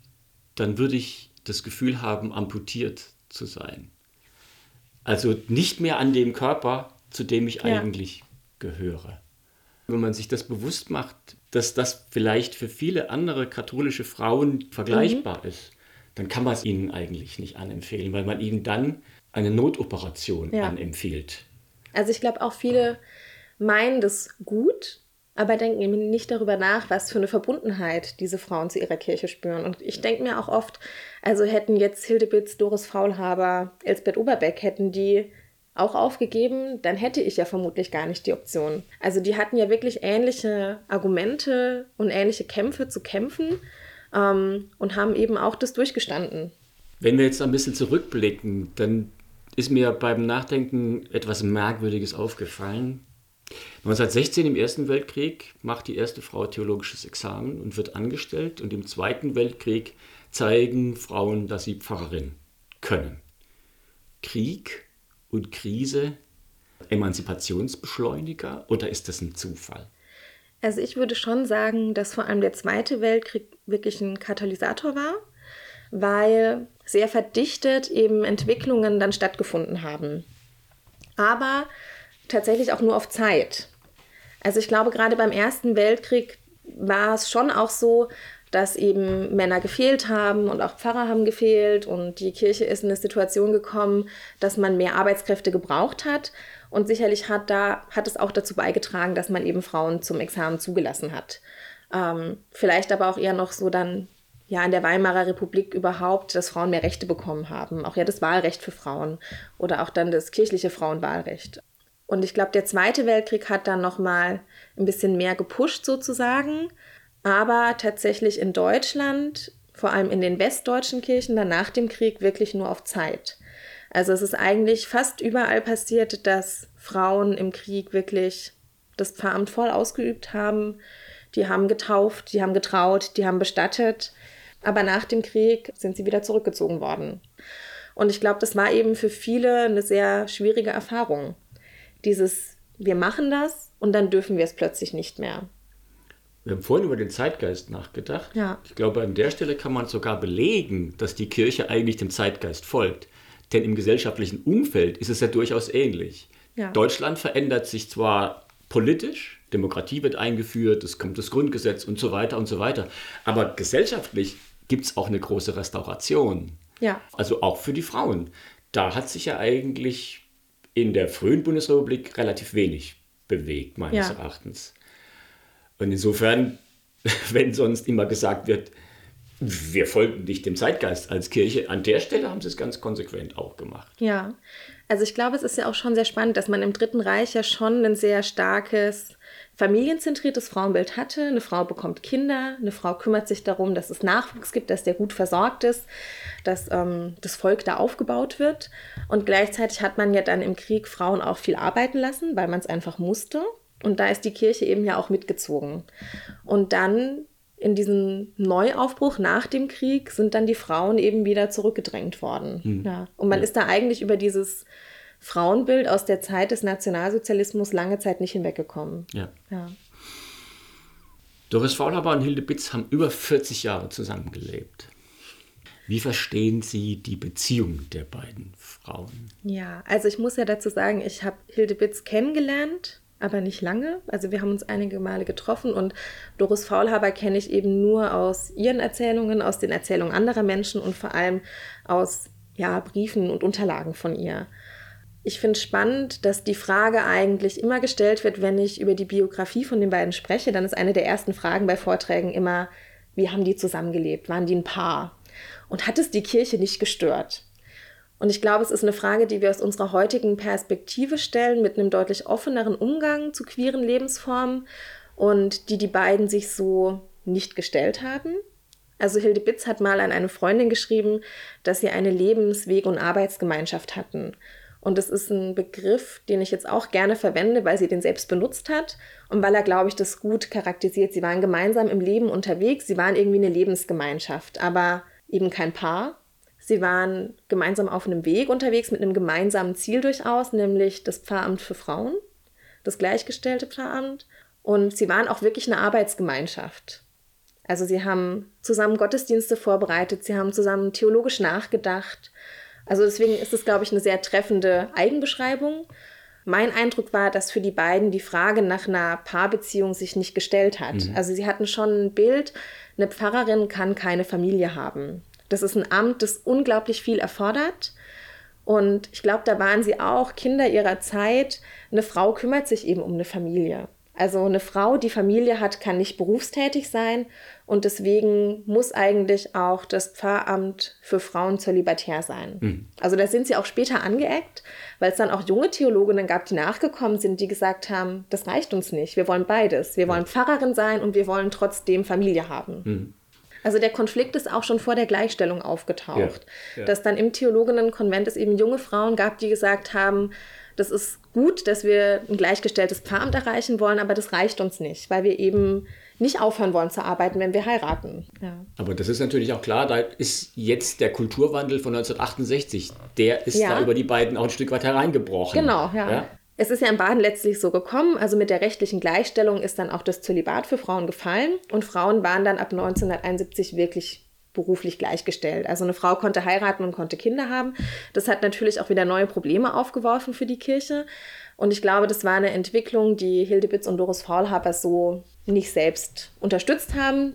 dann würde ich das Gefühl haben, amputiert zu sein. Also nicht mehr an dem Körper, zu dem ich ja. eigentlich gehöre. Wenn man sich das bewusst macht, dass das vielleicht für viele andere katholische Frauen vergleichbar mhm. ist, dann kann man es ihnen eigentlich nicht anempfehlen, weil man ihnen dann eine Notoperation ja. anempfiehlt. Also ich glaube auch viele meinen das gut, aber denken eben nicht darüber nach, was für eine Verbundenheit diese Frauen zu ihrer Kirche spüren. Und ich denke mir auch oft, also hätten jetzt Hildebitz, Doris Faulhaber, Elsbeth Oberbeck, hätten die auch aufgegeben, dann hätte ich ja vermutlich gar nicht die Option. Also die hatten ja wirklich ähnliche Argumente und ähnliche Kämpfe zu kämpfen ähm, und haben eben auch das durchgestanden. Wenn wir jetzt ein bisschen zurückblicken, dann ist mir beim Nachdenken etwas Merkwürdiges aufgefallen. 1916 im Ersten Weltkrieg macht die erste Frau theologisches Examen und wird angestellt. Und im Zweiten Weltkrieg zeigen Frauen, dass sie Pfarrerin können. Krieg und Krise Emanzipationsbeschleuniger oder ist das ein Zufall? Also ich würde schon sagen, dass vor allem der Zweite Weltkrieg wirklich ein Katalysator war, weil sehr verdichtet eben Entwicklungen dann stattgefunden haben. Aber tatsächlich auch nur auf Zeit. Also ich glaube, gerade beim Ersten Weltkrieg war es schon auch so, dass eben Männer gefehlt haben und auch Pfarrer haben gefehlt und die Kirche ist in eine Situation gekommen, dass man mehr Arbeitskräfte gebraucht hat. Und sicherlich hat, da, hat es auch dazu beigetragen, dass man eben Frauen zum Examen zugelassen hat. Ähm, vielleicht aber auch eher noch so dann ja in der Weimarer Republik überhaupt, dass Frauen mehr Rechte bekommen haben. Auch ja das Wahlrecht für Frauen oder auch dann das kirchliche Frauenwahlrecht. Und ich glaube, der Zweite Weltkrieg hat dann noch mal ein bisschen mehr gepusht sozusagen, aber tatsächlich in Deutschland, vor allem in den westdeutschen Kirchen, dann nach dem Krieg wirklich nur auf Zeit. Also es ist eigentlich fast überall passiert, dass Frauen im Krieg wirklich das Pfarramt voll ausgeübt haben. Die haben getauft, die haben getraut, die haben bestattet. Aber nach dem Krieg sind sie wieder zurückgezogen worden. Und ich glaube, das war eben für viele eine sehr schwierige Erfahrung dieses, wir machen das und dann dürfen wir es plötzlich nicht mehr. Wir haben vorhin über den Zeitgeist nachgedacht. Ja. Ich glaube, an der Stelle kann man sogar belegen, dass die Kirche eigentlich dem Zeitgeist folgt. Denn im gesellschaftlichen Umfeld ist es ja durchaus ähnlich. Ja. Deutschland verändert sich zwar politisch, Demokratie wird eingeführt, es kommt das Grundgesetz und so weiter und so weiter. Aber gesellschaftlich gibt es auch eine große Restauration. Ja. Also auch für die Frauen. Da hat sich ja eigentlich in der frühen Bundesrepublik relativ wenig bewegt, meines ja. Erachtens. Und insofern, wenn sonst immer gesagt wird, wir folgen nicht dem Zeitgeist als Kirche, an der Stelle haben sie es ganz konsequent auch gemacht. Ja, also ich glaube, es ist ja auch schon sehr spannend, dass man im Dritten Reich ja schon ein sehr starkes familienzentriertes Frauenbild hatte. Eine Frau bekommt Kinder, eine Frau kümmert sich darum, dass es Nachwuchs gibt, dass der gut versorgt ist, dass ähm, das Volk da aufgebaut wird. Und gleichzeitig hat man ja dann im Krieg Frauen auch viel arbeiten lassen, weil man es einfach musste. Und da ist die Kirche eben ja auch mitgezogen. Und dann in diesem Neuaufbruch nach dem Krieg sind dann die Frauen eben wieder zurückgedrängt worden. Hm. Ja. Und man ja. ist da eigentlich über dieses Frauenbild aus der Zeit des Nationalsozialismus lange Zeit nicht hinweggekommen. Ja. ja. Doris Faulhaber und Hilde Bitz haben über 40 Jahre zusammengelebt. Wie verstehen Sie die Beziehung der beiden Frauen? Ja, also ich muss ja dazu sagen, ich habe Hilde Bitz kennengelernt, aber nicht lange. Also wir haben uns einige Male getroffen und Doris Faulhaber kenne ich eben nur aus ihren Erzählungen, aus den Erzählungen anderer Menschen und vor allem aus ja, Briefen und Unterlagen von ihr. Ich finde spannend, dass die Frage eigentlich immer gestellt wird, wenn ich über die Biografie von den beiden spreche. Dann ist eine der ersten Fragen bei Vorträgen immer, wie haben die zusammengelebt? Waren die ein Paar? Und hat es die Kirche nicht gestört? Und ich glaube, es ist eine Frage, die wir aus unserer heutigen Perspektive stellen, mit einem deutlich offeneren Umgang zu queeren Lebensformen und die die beiden sich so nicht gestellt haben. Also Hilde Bitz hat mal an eine Freundin geschrieben, dass sie eine Lebensweg- und Arbeitsgemeinschaft hatten. Und das ist ein Begriff, den ich jetzt auch gerne verwende, weil sie den selbst benutzt hat und weil er, glaube ich, das gut charakterisiert. Sie waren gemeinsam im Leben unterwegs, sie waren irgendwie eine Lebensgemeinschaft, aber eben kein Paar, Sie waren gemeinsam auf einem Weg unterwegs mit einem gemeinsamen Ziel durchaus, nämlich das Pfarramt für Frauen, das gleichgestellte Pfarramt. Und sie waren auch wirklich eine Arbeitsgemeinschaft. Also sie haben zusammen Gottesdienste vorbereitet, sie haben zusammen theologisch nachgedacht. Also deswegen ist es, glaube ich, eine sehr treffende Eigenbeschreibung. Mein Eindruck war, dass für die beiden die Frage nach einer Paarbeziehung sich nicht gestellt hat. Mhm. Also sie hatten schon ein Bild, eine Pfarrerin kann keine Familie haben. Das ist ein Amt, das unglaublich viel erfordert. Und ich glaube, da waren sie auch Kinder ihrer Zeit. Eine Frau kümmert sich eben um eine Familie. Also eine Frau, die Familie hat, kann nicht berufstätig sein und deswegen muss eigentlich auch das Pfarramt für Frauen zölibatär sein. Mhm. Also da sind sie auch später angeeckt, weil es dann auch junge Theologinnen gab, die nachgekommen sind, die gesagt haben, das reicht uns nicht, wir wollen beides. Wir wollen Pfarrerin sein und wir wollen trotzdem Familie haben. Mhm. Also der Konflikt ist auch schon vor der Gleichstellung aufgetaucht. Ja, ja. Dass dann im Theologinnenkonvent es eben junge Frauen gab, die gesagt haben, das ist gut, dass wir ein gleichgestelltes Paaраmt erreichen wollen, aber das reicht uns nicht, weil wir eben nicht aufhören wollen zu arbeiten, wenn wir heiraten. Ja. Aber das ist natürlich auch klar, da ist jetzt der Kulturwandel von 1968, der ist ja. da über die beiden auch ein Stück weit hereingebrochen. Genau, ja. ja. Es ist ja in Baden letztlich so gekommen, also mit der rechtlichen Gleichstellung ist dann auch das Zölibat für Frauen gefallen und Frauen waren dann ab 1971 wirklich beruflich gleichgestellt. Also eine Frau konnte heiraten und konnte Kinder haben. Das hat natürlich auch wieder neue Probleme aufgeworfen für die Kirche. Und ich glaube, das war eine Entwicklung, die Hilde Bitz und Doris Faulhaber so nicht selbst unterstützt haben.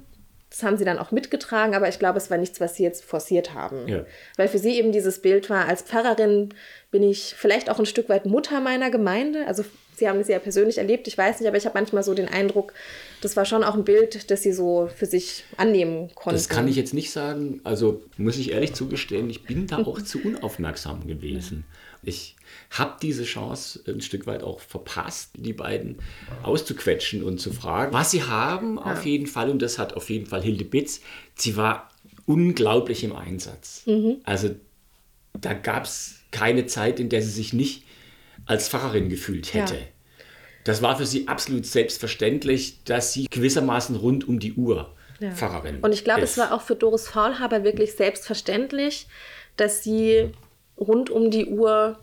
Das haben sie dann auch mitgetragen, aber ich glaube, es war nichts, was sie jetzt forciert haben. Ja. Weil für sie eben dieses Bild war, als Pfarrerin bin ich vielleicht auch ein Stück weit Mutter meiner Gemeinde. Also sie haben es ja persönlich erlebt, ich weiß nicht, aber ich habe manchmal so den Eindruck, das war schon auch ein Bild, das sie so für sich annehmen konnten. Das kann ich jetzt nicht sagen. Also muss ich ehrlich zugestehen, ich bin da auch zu unaufmerksam gewesen. Ich habe diese Chance ein Stück weit auch verpasst, die beiden auszuquetschen und zu fragen, was sie haben ja. auf jeden Fall. Und das hat auf jeden Fall Hilde Bitz. Sie war unglaublich im Einsatz. Mhm. Also da gab es keine Zeit, in der sie sich nicht als Pfarrerin gefühlt hätte. Ja. Das war für sie absolut selbstverständlich, dass sie gewissermaßen rund um die Uhr ja. Pfarrerin Und ich glaube, es war auch für Doris Faulhaber wirklich selbstverständlich, dass sie rund um die Uhr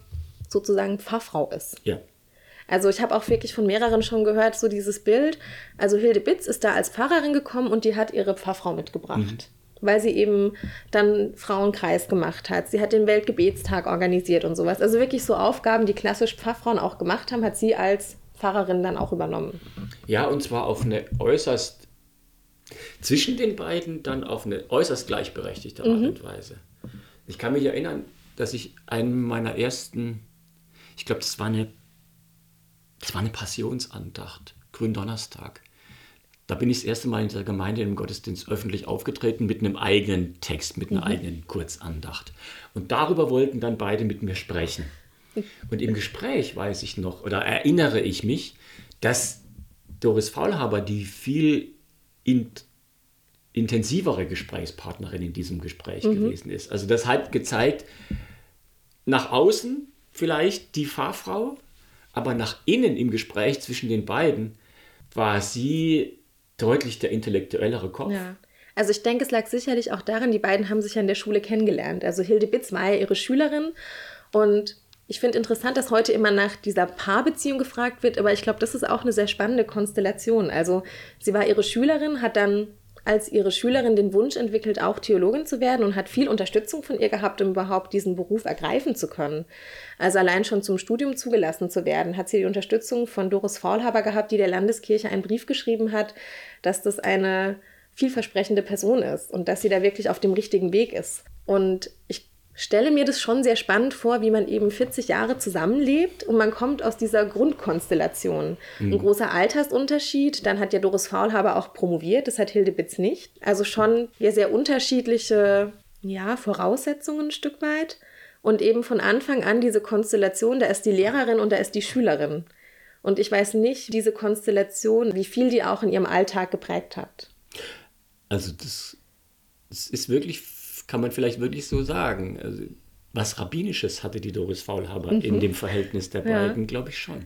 sozusagen Pfarrfrau ist. Ja. Also ich habe auch wirklich von mehreren schon gehört, so dieses Bild. Also Hilde Bitz ist da als Pfarrerin gekommen und die hat ihre Pfarrfrau mitgebracht. Mhm. Weil sie eben dann Frauenkreis gemacht hat. Sie hat den Weltgebetstag organisiert und sowas. Also wirklich so Aufgaben, die klassisch Pfarrfrauen auch gemacht haben, hat sie als Pfarrerin dann auch übernommen. Ja, und zwar auf eine äußerst, zwischen den beiden dann auf eine äußerst gleichberechtigte Art mhm. und Weise. Ich kann mich erinnern, dass ich einen meiner ersten ich glaube, das war eine, das war eine Passionsandacht, Gründonnerstag. Da bin ich das erste Mal in der Gemeinde im Gottesdienst öffentlich aufgetreten mit einem eigenen Text, mit einer mhm. eigenen Kurzandacht. Und darüber wollten dann beide mit mir sprechen. Und im Gespräch weiß ich noch oder erinnere ich mich, dass Doris Faulhaber die viel in, intensivere Gesprächspartnerin in diesem Gespräch mhm. gewesen ist. Also das hat gezeigt, nach außen vielleicht die Fahrfrau, aber nach innen im Gespräch zwischen den beiden war sie deutlich der intellektuellere Kopf. Ja. Also ich denke, es lag sicherlich auch daran, die beiden haben sich ja in der Schule kennengelernt. Also Hilde Bitz war ja ihre Schülerin und ich finde interessant, dass heute immer nach dieser Paarbeziehung gefragt wird, aber ich glaube, das ist auch eine sehr spannende Konstellation. Also sie war ihre Schülerin, hat dann als ihre Schülerin den Wunsch entwickelt, auch Theologin zu werden und hat viel Unterstützung von ihr gehabt, um überhaupt diesen Beruf ergreifen zu können. Also allein schon zum Studium zugelassen zu werden, hat sie die Unterstützung von Doris Faulhaber gehabt, die der Landeskirche einen Brief geschrieben hat, dass das eine vielversprechende Person ist und dass sie da wirklich auf dem richtigen Weg ist. Und ich stelle mir das schon sehr spannend vor, wie man eben 40 Jahre zusammenlebt und man kommt aus dieser Grundkonstellation. Mhm. Ein großer Altersunterschied, dann hat ja Doris Faulhaber auch promoviert, das hat Hilde Bitz nicht. Also schon ja, sehr unterschiedliche ja, Voraussetzungen ein Stück weit. Und eben von Anfang an diese Konstellation, da ist die Lehrerin und da ist die Schülerin. Und ich weiß nicht, diese Konstellation, wie viel die auch in ihrem Alltag geprägt hat. Also das, das ist wirklich, kann man vielleicht wirklich so sagen. Also was Rabbinisches hatte die Doris Faulhaber mhm. in dem Verhältnis der beiden, ja. glaube ich schon.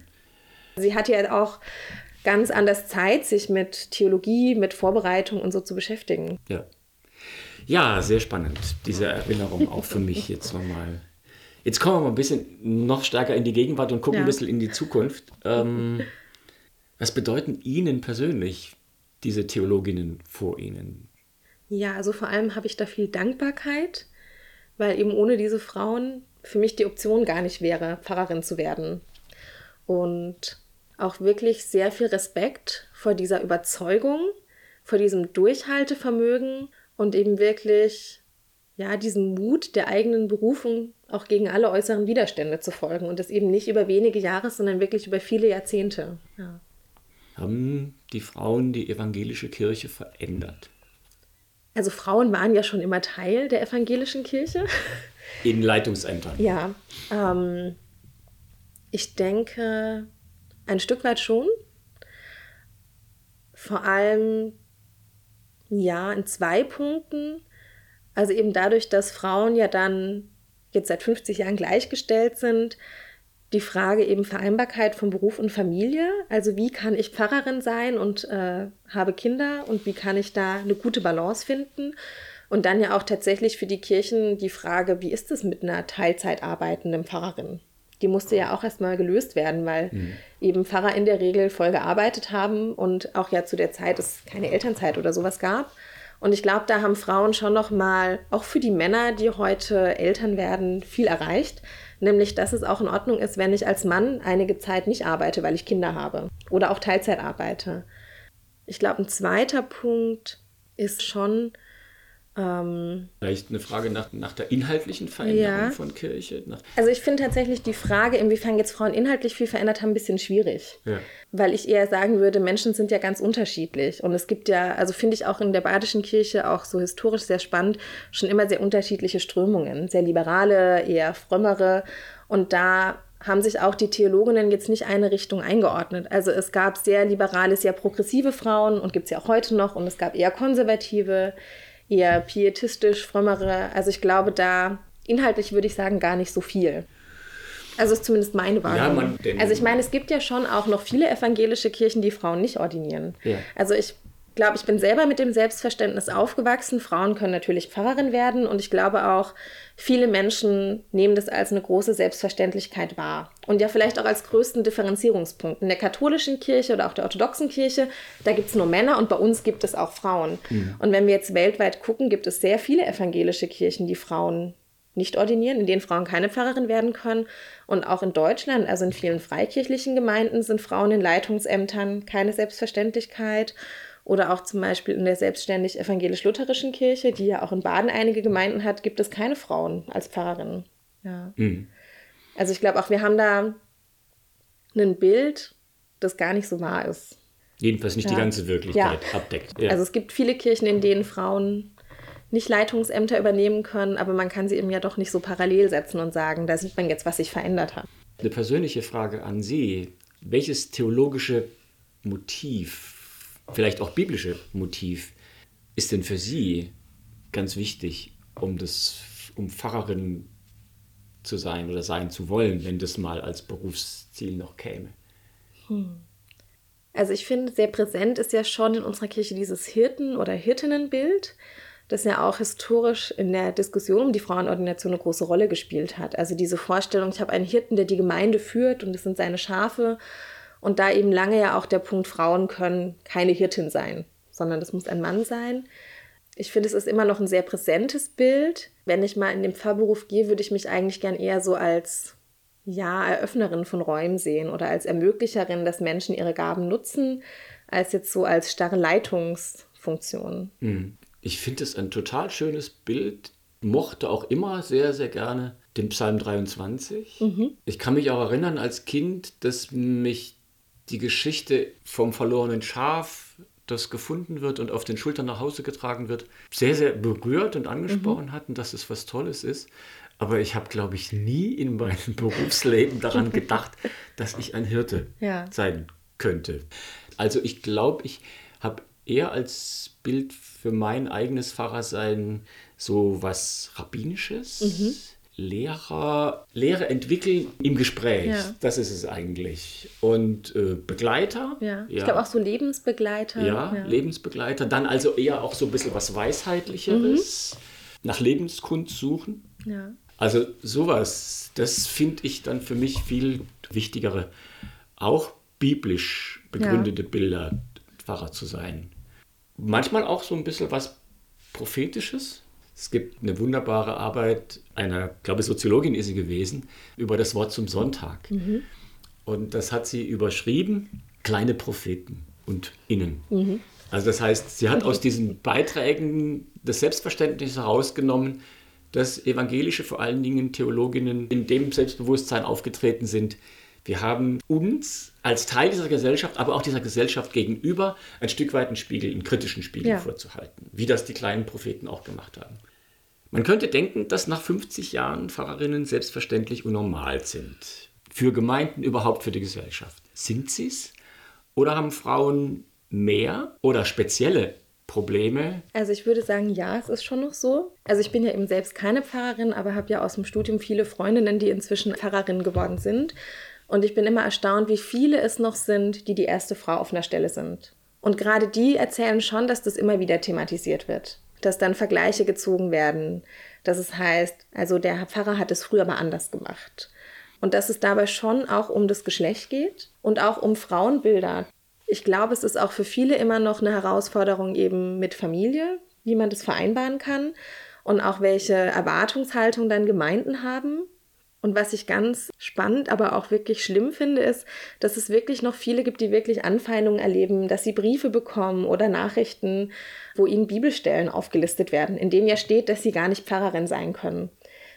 Sie hat ja auch ganz anders Zeit, sich mit Theologie, mit Vorbereitung und so zu beschäftigen. Ja. Ja, sehr spannend, diese Erinnerung auch für mich jetzt nochmal. Jetzt kommen wir mal ein bisschen noch stärker in die Gegenwart und gucken ja. ein bisschen in die Zukunft. Ähm, was bedeuten Ihnen persönlich diese Theologinnen vor Ihnen? Ja, also vor allem habe ich da viel Dankbarkeit, weil eben ohne diese Frauen für mich die Option gar nicht wäre, Pfarrerin zu werden. Und auch wirklich sehr viel Respekt vor dieser Überzeugung, vor diesem Durchhaltevermögen und eben wirklich ja, diesen Mut der eigenen Berufung auch gegen alle äußeren Widerstände zu folgen und das eben nicht über wenige Jahre, sondern wirklich über viele Jahrzehnte. Ja. Haben die Frauen die evangelische Kirche verändert? Also Frauen waren ja schon immer Teil der evangelischen Kirche. In Leitungsämtern. Ja. Ähm, ich denke, ein Stück weit schon. Vor allem ja, in zwei Punkten. Also eben dadurch, dass Frauen ja dann jetzt seit 50 Jahren gleichgestellt sind, die Frage eben Vereinbarkeit von Beruf und Familie. Also wie kann ich Pfarrerin sein und äh, habe Kinder und wie kann ich da eine gute Balance finden? Und dann ja auch tatsächlich für die Kirchen die Frage, wie ist es mit einer Teilzeit arbeitenden Pfarrerin? Die musste ja auch erstmal gelöst werden, weil mhm. eben Pfarrer in der Regel voll gearbeitet haben und auch ja zu der Zeit es keine Elternzeit oder sowas gab. Und ich glaube, da haben Frauen schon noch mal, auch für die Männer, die heute Eltern werden, viel erreicht. Nämlich, dass es auch in Ordnung ist, wenn ich als Mann einige Zeit nicht arbeite, weil ich Kinder habe. Oder auch Teilzeit arbeite. Ich glaube, ein zweiter Punkt ist schon, ähm, Vielleicht eine Frage nach, nach der inhaltlichen Veränderung ja. von Kirche. also ich finde tatsächlich die Frage, inwiefern jetzt Frauen inhaltlich viel verändert haben, ein bisschen schwierig. Ja. Weil ich eher sagen würde, Menschen sind ja ganz unterschiedlich. Und es gibt ja, also finde ich auch in der badischen Kirche auch so historisch sehr spannend, schon immer sehr unterschiedliche Strömungen. Sehr liberale, eher frömmere. Und da haben sich auch die Theologinnen jetzt nicht eine Richtung eingeordnet. Also es gab sehr liberale, sehr progressive Frauen und gibt es ja auch heute noch. Und es gab eher konservative eher pietistisch, frömmere. Also ich glaube, da inhaltlich würde ich sagen, gar nicht so viel. Also ist zumindest meine Wahrnehmung. Ja, also ich meine, es gibt ja schon auch noch viele evangelische Kirchen, die Frauen nicht ordinieren. Ja. Also ich glaube, ich bin selber mit dem Selbstverständnis aufgewachsen. Frauen können natürlich Pfarrerin werden und ich glaube auch, viele Menschen nehmen das als eine große Selbstverständlichkeit wahr. Und ja, vielleicht auch als größten Differenzierungspunkt. In der katholischen Kirche oder auch der orthodoxen Kirche, da gibt es nur Männer und bei uns gibt es auch Frauen. Mhm. Und wenn wir jetzt weltweit gucken, gibt es sehr viele evangelische Kirchen, die Frauen nicht ordinieren, in denen Frauen keine Pfarrerin werden können. Und auch in Deutschland, also in vielen freikirchlichen Gemeinden, sind Frauen in Leitungsämtern keine Selbstverständlichkeit. Oder auch zum Beispiel in der selbstständig evangelisch-lutherischen Kirche, die ja auch in Baden einige Gemeinden hat, gibt es keine Frauen als Pfarrerinnen. Ja. Mhm. Also ich glaube auch, wir haben da ein Bild, das gar nicht so wahr ist. Jedenfalls nicht ja. die ganze Wirklichkeit ja. abdeckt. Ja. Also es gibt viele Kirchen, in denen Frauen nicht Leitungsämter übernehmen können, aber man kann sie eben ja doch nicht so parallel setzen und sagen, da sieht man jetzt, was sich verändert hat. Eine persönliche Frage an Sie. Welches theologische Motiv vielleicht auch biblische Motiv ist denn für Sie ganz wichtig, um das, um Pfarrerin zu sein oder sein zu wollen, wenn das mal als Berufsziel noch käme? Hm. Also ich finde, sehr präsent ist ja schon in unserer Kirche dieses Hirten- oder Hirtinnenbild, das ja auch historisch in der Diskussion um die Frauenordination eine große Rolle gespielt hat. Also diese Vorstellung, ich habe einen Hirten, der die Gemeinde führt und das sind seine Schafe und da eben lange ja auch der Punkt, Frauen können keine Hirtin sein, sondern das muss ein Mann sein. Ich finde, es ist immer noch ein sehr präsentes Bild. Wenn ich mal in den Pfarrberuf gehe, würde ich mich eigentlich gern eher so als ja, Eröffnerin von Räumen sehen oder als Ermöglicherin, dass Menschen ihre Gaben nutzen, als jetzt so als starre Leitungsfunktion. Hm. Ich finde es ein total schönes Bild. Mochte auch immer sehr, sehr gerne den Psalm 23. Mhm. Ich kann mich auch erinnern als Kind, dass mich die Geschichte vom verlorenen Schaf, das gefunden wird und auf den Schultern nach Hause getragen wird, sehr, sehr berührt und angesprochen mhm. hat und dass es was Tolles ist. aber ich habe, glaube ich, nie in meinem Berufsleben daran gedacht, dass ich ein Hirte ja. sein könnte. Also ich glaube, ich habe eher als Bild für mein eigenes Pfarrersein so was Rabbinisches. Mhm. Lehrer, Lehre entwickeln im Gespräch. Ja. Das ist es eigentlich. Und äh, Begleiter. Ja. ja. Ich glaube auch so Lebensbegleiter. Ja, ja, Lebensbegleiter. Dann also eher auch so ein bisschen was Weisheitlicheres. Mhm. Nach Lebenskunst suchen. Ja. Also sowas, das finde ich dann für mich viel wichtigere, auch biblisch begründete Bilder, Pfarrer zu sein. Manchmal auch so ein bisschen was Prophetisches. Es gibt eine wunderbare Arbeit einer, glaube ich, Soziologin ist sie gewesen, über das Wort zum Sonntag. Mhm. Und das hat sie überschrieben, kleine Propheten und Innen. Mhm. Also das heißt, sie hat aus diesen Beiträgen das Selbstverständnis herausgenommen, dass evangelische, vor allen Dingen Theologinnen, in dem Selbstbewusstsein aufgetreten sind, wir haben uns als Teil dieser Gesellschaft, aber auch dieser Gesellschaft gegenüber ein Stück weit einen Spiegel, einen kritischen Spiegel ja. vorzuhalten, wie das die kleinen Propheten auch gemacht haben. Man könnte denken, dass nach 50 Jahren Pfarrerinnen selbstverständlich und normal sind. Für Gemeinden, überhaupt für die Gesellschaft. Sind sie es? Oder haben Frauen mehr oder spezielle Probleme? Also ich würde sagen, ja, es ist schon noch so. Also ich bin ja eben selbst keine Pfarrerin, aber habe ja aus dem Studium viele Freundinnen, die inzwischen Pfarrerinnen geworden sind. Und ich bin immer erstaunt, wie viele es noch sind, die die erste Frau auf einer Stelle sind. Und gerade die erzählen schon, dass das immer wieder thematisiert wird. Dass dann Vergleiche gezogen werden. Dass es heißt, also der Pfarrer hat es früher aber anders gemacht. Und dass es dabei schon auch um das Geschlecht geht und auch um Frauenbilder. Ich glaube, es ist auch für viele immer noch eine Herausforderung eben mit Familie, wie man das vereinbaren kann und auch welche Erwartungshaltung dann Gemeinden haben. Und was ich ganz spannend, aber auch wirklich schlimm finde, ist, dass es wirklich noch viele gibt, die wirklich Anfeindungen erleben, dass sie Briefe bekommen oder Nachrichten, wo ihnen Bibelstellen aufgelistet werden, in denen ja steht, dass sie gar nicht Pfarrerin sein können.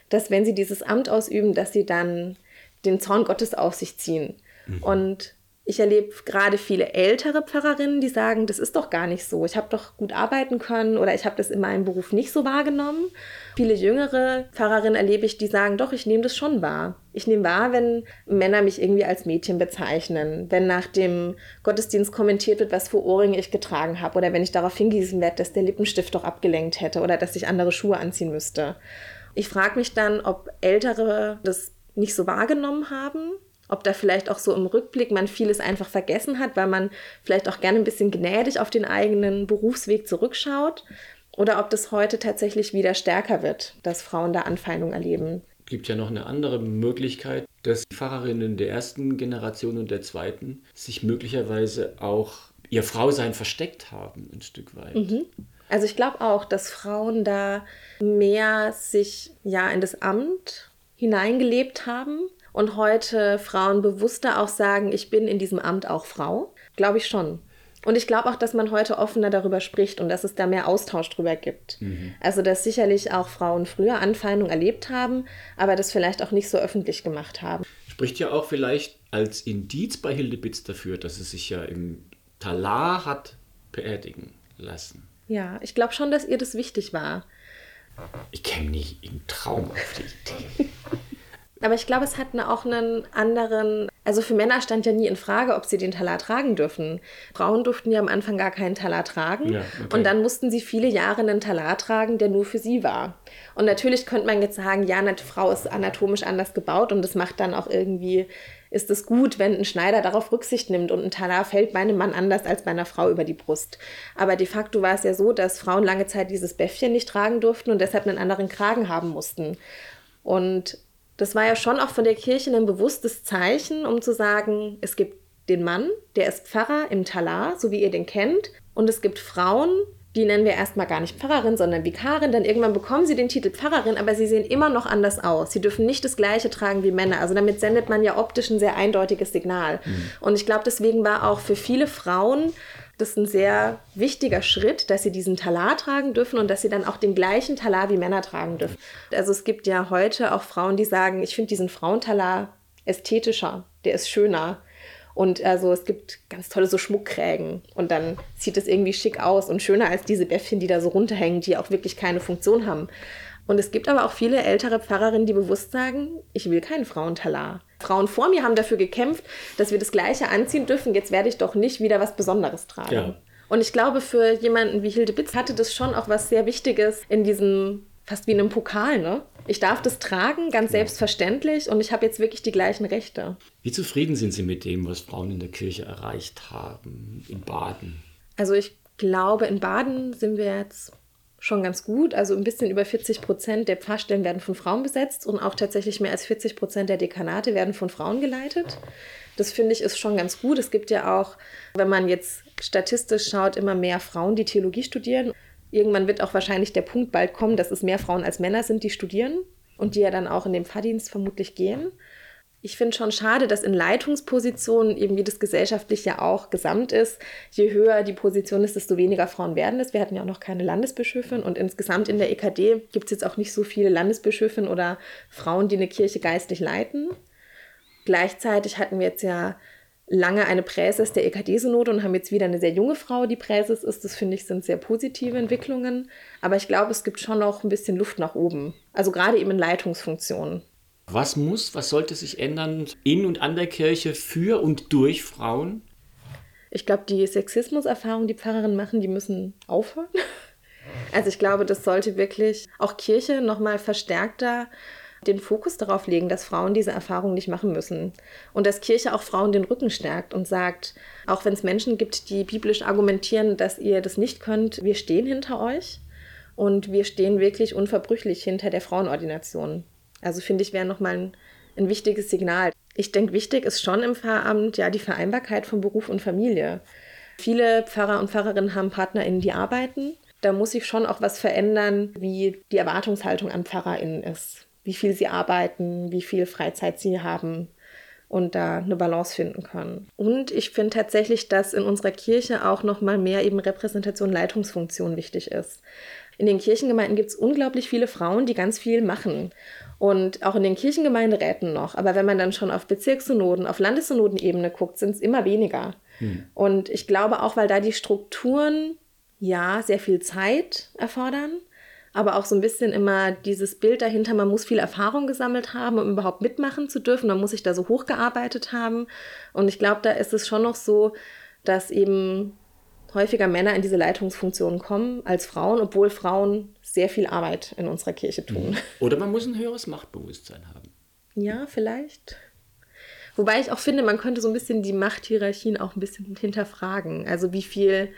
Dass wenn sie dieses Amt ausüben, dass sie dann den Zorn Gottes auf sich ziehen. Mhm. Und ich erlebe gerade viele ältere Pfarrerinnen, die sagen, das ist doch gar nicht so. Ich habe doch gut arbeiten können oder ich habe das in meinem Beruf nicht so wahrgenommen. Viele jüngere Pfarrerinnen erlebe ich, die sagen, doch, ich nehme das schon wahr. Ich nehme wahr, wenn Männer mich irgendwie als Mädchen bezeichnen, wenn nach dem Gottesdienst kommentiert wird, was für Ohrringe ich getragen habe oder wenn ich darauf hingewiesen werde, dass der Lippenstift doch abgelenkt hätte oder dass ich andere Schuhe anziehen müsste. Ich frage mich dann, ob Ältere das nicht so wahrgenommen haben ob da vielleicht auch so im Rückblick man vieles einfach vergessen hat, weil man vielleicht auch gerne ein bisschen gnädig auf den eigenen Berufsweg zurückschaut. Oder ob das heute tatsächlich wieder stärker wird, dass Frauen da Anfeindungen erleben. Es gibt ja noch eine andere Möglichkeit, dass die Pfarrerinnen der ersten Generation und der zweiten sich möglicherweise auch ihr Frausein versteckt haben, ein Stück weit. Mhm. Also ich glaube auch, dass Frauen da mehr sich ja in das Amt hineingelebt haben und heute Frauen bewusster auch sagen, ich bin in diesem Amt auch Frau? Glaube ich schon. Und ich glaube auch, dass man heute offener darüber spricht und dass es da mehr Austausch drüber gibt. Mhm. Also, dass sicherlich auch Frauen früher Anfeindungen erlebt haben, aber das vielleicht auch nicht so öffentlich gemacht haben. Spricht ja auch vielleicht als Indiz bei Hilde Bitz dafür, dass es sich ja im Talar hat beerdigen lassen. Ja, ich glaube schon, dass ihr das wichtig war. Ich käme nicht im Traum auf die Idee. Aber ich glaube, es hat auch einen anderen, also für Männer stand ja nie in Frage, ob sie den Talar tragen dürfen. Frauen durften ja am Anfang gar keinen Talar tragen. Ja, okay. Und dann mussten sie viele Jahre einen Talar tragen, der nur für sie war. Und natürlich könnte man jetzt sagen, ja, eine Frau ist anatomisch anders gebaut und das macht dann auch irgendwie, ist es gut, wenn ein Schneider darauf Rücksicht nimmt und ein Talar fällt bei einem Mann anders als bei einer Frau über die Brust. Aber de facto war es ja so, dass Frauen lange Zeit dieses Bäffchen nicht tragen durften und deshalb einen anderen Kragen haben mussten. Und das war ja schon auch von der Kirche ein bewusstes Zeichen, um zu sagen, es gibt den Mann, der ist Pfarrer im Talar, so wie ihr den kennt, und es gibt Frauen, die nennen wir erstmal gar nicht Pfarrerin, sondern Vikarin. Dann irgendwann bekommen sie den Titel Pfarrerin, aber sie sehen immer noch anders aus. Sie dürfen nicht das Gleiche tragen wie Männer. Also damit sendet man ja optisch ein sehr eindeutiges Signal. Mhm. Und ich glaube, deswegen war auch für viele Frauen das ist ein sehr wichtiger Schritt, dass sie diesen Talar tragen dürfen und dass sie dann auch den gleichen Talar wie Männer tragen dürfen. Also es gibt ja heute auch Frauen, die sagen, ich finde diesen Frauentalar ästhetischer, der ist schöner. Und also es gibt ganz tolle so Schmuckkrägen und dann sieht es irgendwie schick aus und schöner als diese Bäffchen, die da so runterhängen, die auch wirklich keine Funktion haben. Und es gibt aber auch viele ältere Pfarrerinnen, die bewusst sagen, ich will keinen Frauentalar. Frauen vor mir haben dafür gekämpft, dass wir das Gleiche anziehen dürfen. Jetzt werde ich doch nicht wieder was Besonderes tragen. Ja. Und ich glaube, für jemanden wie Hilde Bitz hatte das schon auch was sehr Wichtiges in diesem, fast wie in einem Pokal, ne? Ich darf das tragen, ganz selbstverständlich, und ich habe jetzt wirklich die gleichen Rechte. Wie zufrieden sind Sie mit dem, was Frauen in der Kirche erreicht haben, in Baden? Also ich glaube, in Baden sind wir jetzt schon ganz gut. Also ein bisschen über 40 Prozent der Pfarrstellen werden von Frauen besetzt und auch tatsächlich mehr als 40 Prozent der Dekanate werden von Frauen geleitet. Das finde ich ist schon ganz gut. Es gibt ja auch, wenn man jetzt statistisch schaut, immer mehr Frauen, die Theologie studieren. Irgendwann wird auch wahrscheinlich der Punkt bald kommen, dass es mehr Frauen als Männer sind, die studieren und die ja dann auch in den Pfarrdienst vermutlich gehen. Ich finde schon schade, dass in Leitungspositionen, eben wie das gesellschaftlich ja auch gesamt ist, je höher die Position ist, desto weniger Frauen werden es. Wir hatten ja auch noch keine Landesbischöfin und insgesamt in der EKD gibt es jetzt auch nicht so viele Landesbischöfinnen oder Frauen, die eine Kirche geistlich leiten. Gleichzeitig hatten wir jetzt ja lange eine Präses der EKD-Synode und haben jetzt wieder eine sehr junge Frau, die Präses ist. Das finde ich sind sehr positive Entwicklungen. Aber ich glaube, es gibt schon noch ein bisschen Luft nach oben. Also gerade eben in Leitungsfunktionen. Was muss, was sollte sich ändern in und an der Kirche für und durch Frauen? Ich glaube, die Sexismuserfahrungen, die Pfarrerinnen machen, die müssen aufhören. Also ich glaube, das sollte wirklich auch Kirche nochmal verstärkter den Fokus darauf legen, dass Frauen diese Erfahrung nicht machen müssen. Und dass Kirche auch Frauen den Rücken stärkt und sagt, auch wenn es Menschen gibt, die biblisch argumentieren, dass ihr das nicht könnt, wir stehen hinter euch und wir stehen wirklich unverbrüchlich hinter der Frauenordination. Also finde ich, wäre nochmal ein, ein wichtiges Signal. Ich denke, wichtig ist schon im Pfarramt ja die Vereinbarkeit von Beruf und Familie. Viele Pfarrer und Pfarrerinnen haben PartnerInnen, die arbeiten. Da muss sich schon auch was verändern, wie die Erwartungshaltung an PfarrerInnen ist. Wie viel sie arbeiten, wie viel Freizeit sie haben und da eine Balance finden können. Und ich finde tatsächlich, dass in unserer Kirche auch noch mal mehr eben Repräsentation, Leitungsfunktion wichtig ist. In den Kirchengemeinden gibt es unglaublich viele Frauen, die ganz viel machen und auch in den Kirchengemeinderäten noch. Aber wenn man dann schon auf Bezirkssynoden, auf Landessynodenebene guckt, sind es immer weniger. Hm. Und ich glaube auch, weil da die Strukturen ja sehr viel Zeit erfordern, aber auch so ein bisschen immer dieses Bild dahinter, man muss viel Erfahrung gesammelt haben, um überhaupt mitmachen zu dürfen. Man muss sich da so hochgearbeitet haben. Und ich glaube, da ist es schon noch so, dass eben häufiger Männer in diese Leitungsfunktionen kommen als Frauen, obwohl Frauen sehr viel Arbeit in unserer Kirche tun. Mhm. Oder man muss ein höheres Machtbewusstsein haben. Ja, vielleicht. Wobei ich auch finde, man könnte so ein bisschen die Machthierarchien auch ein bisschen hinterfragen. Also wie viel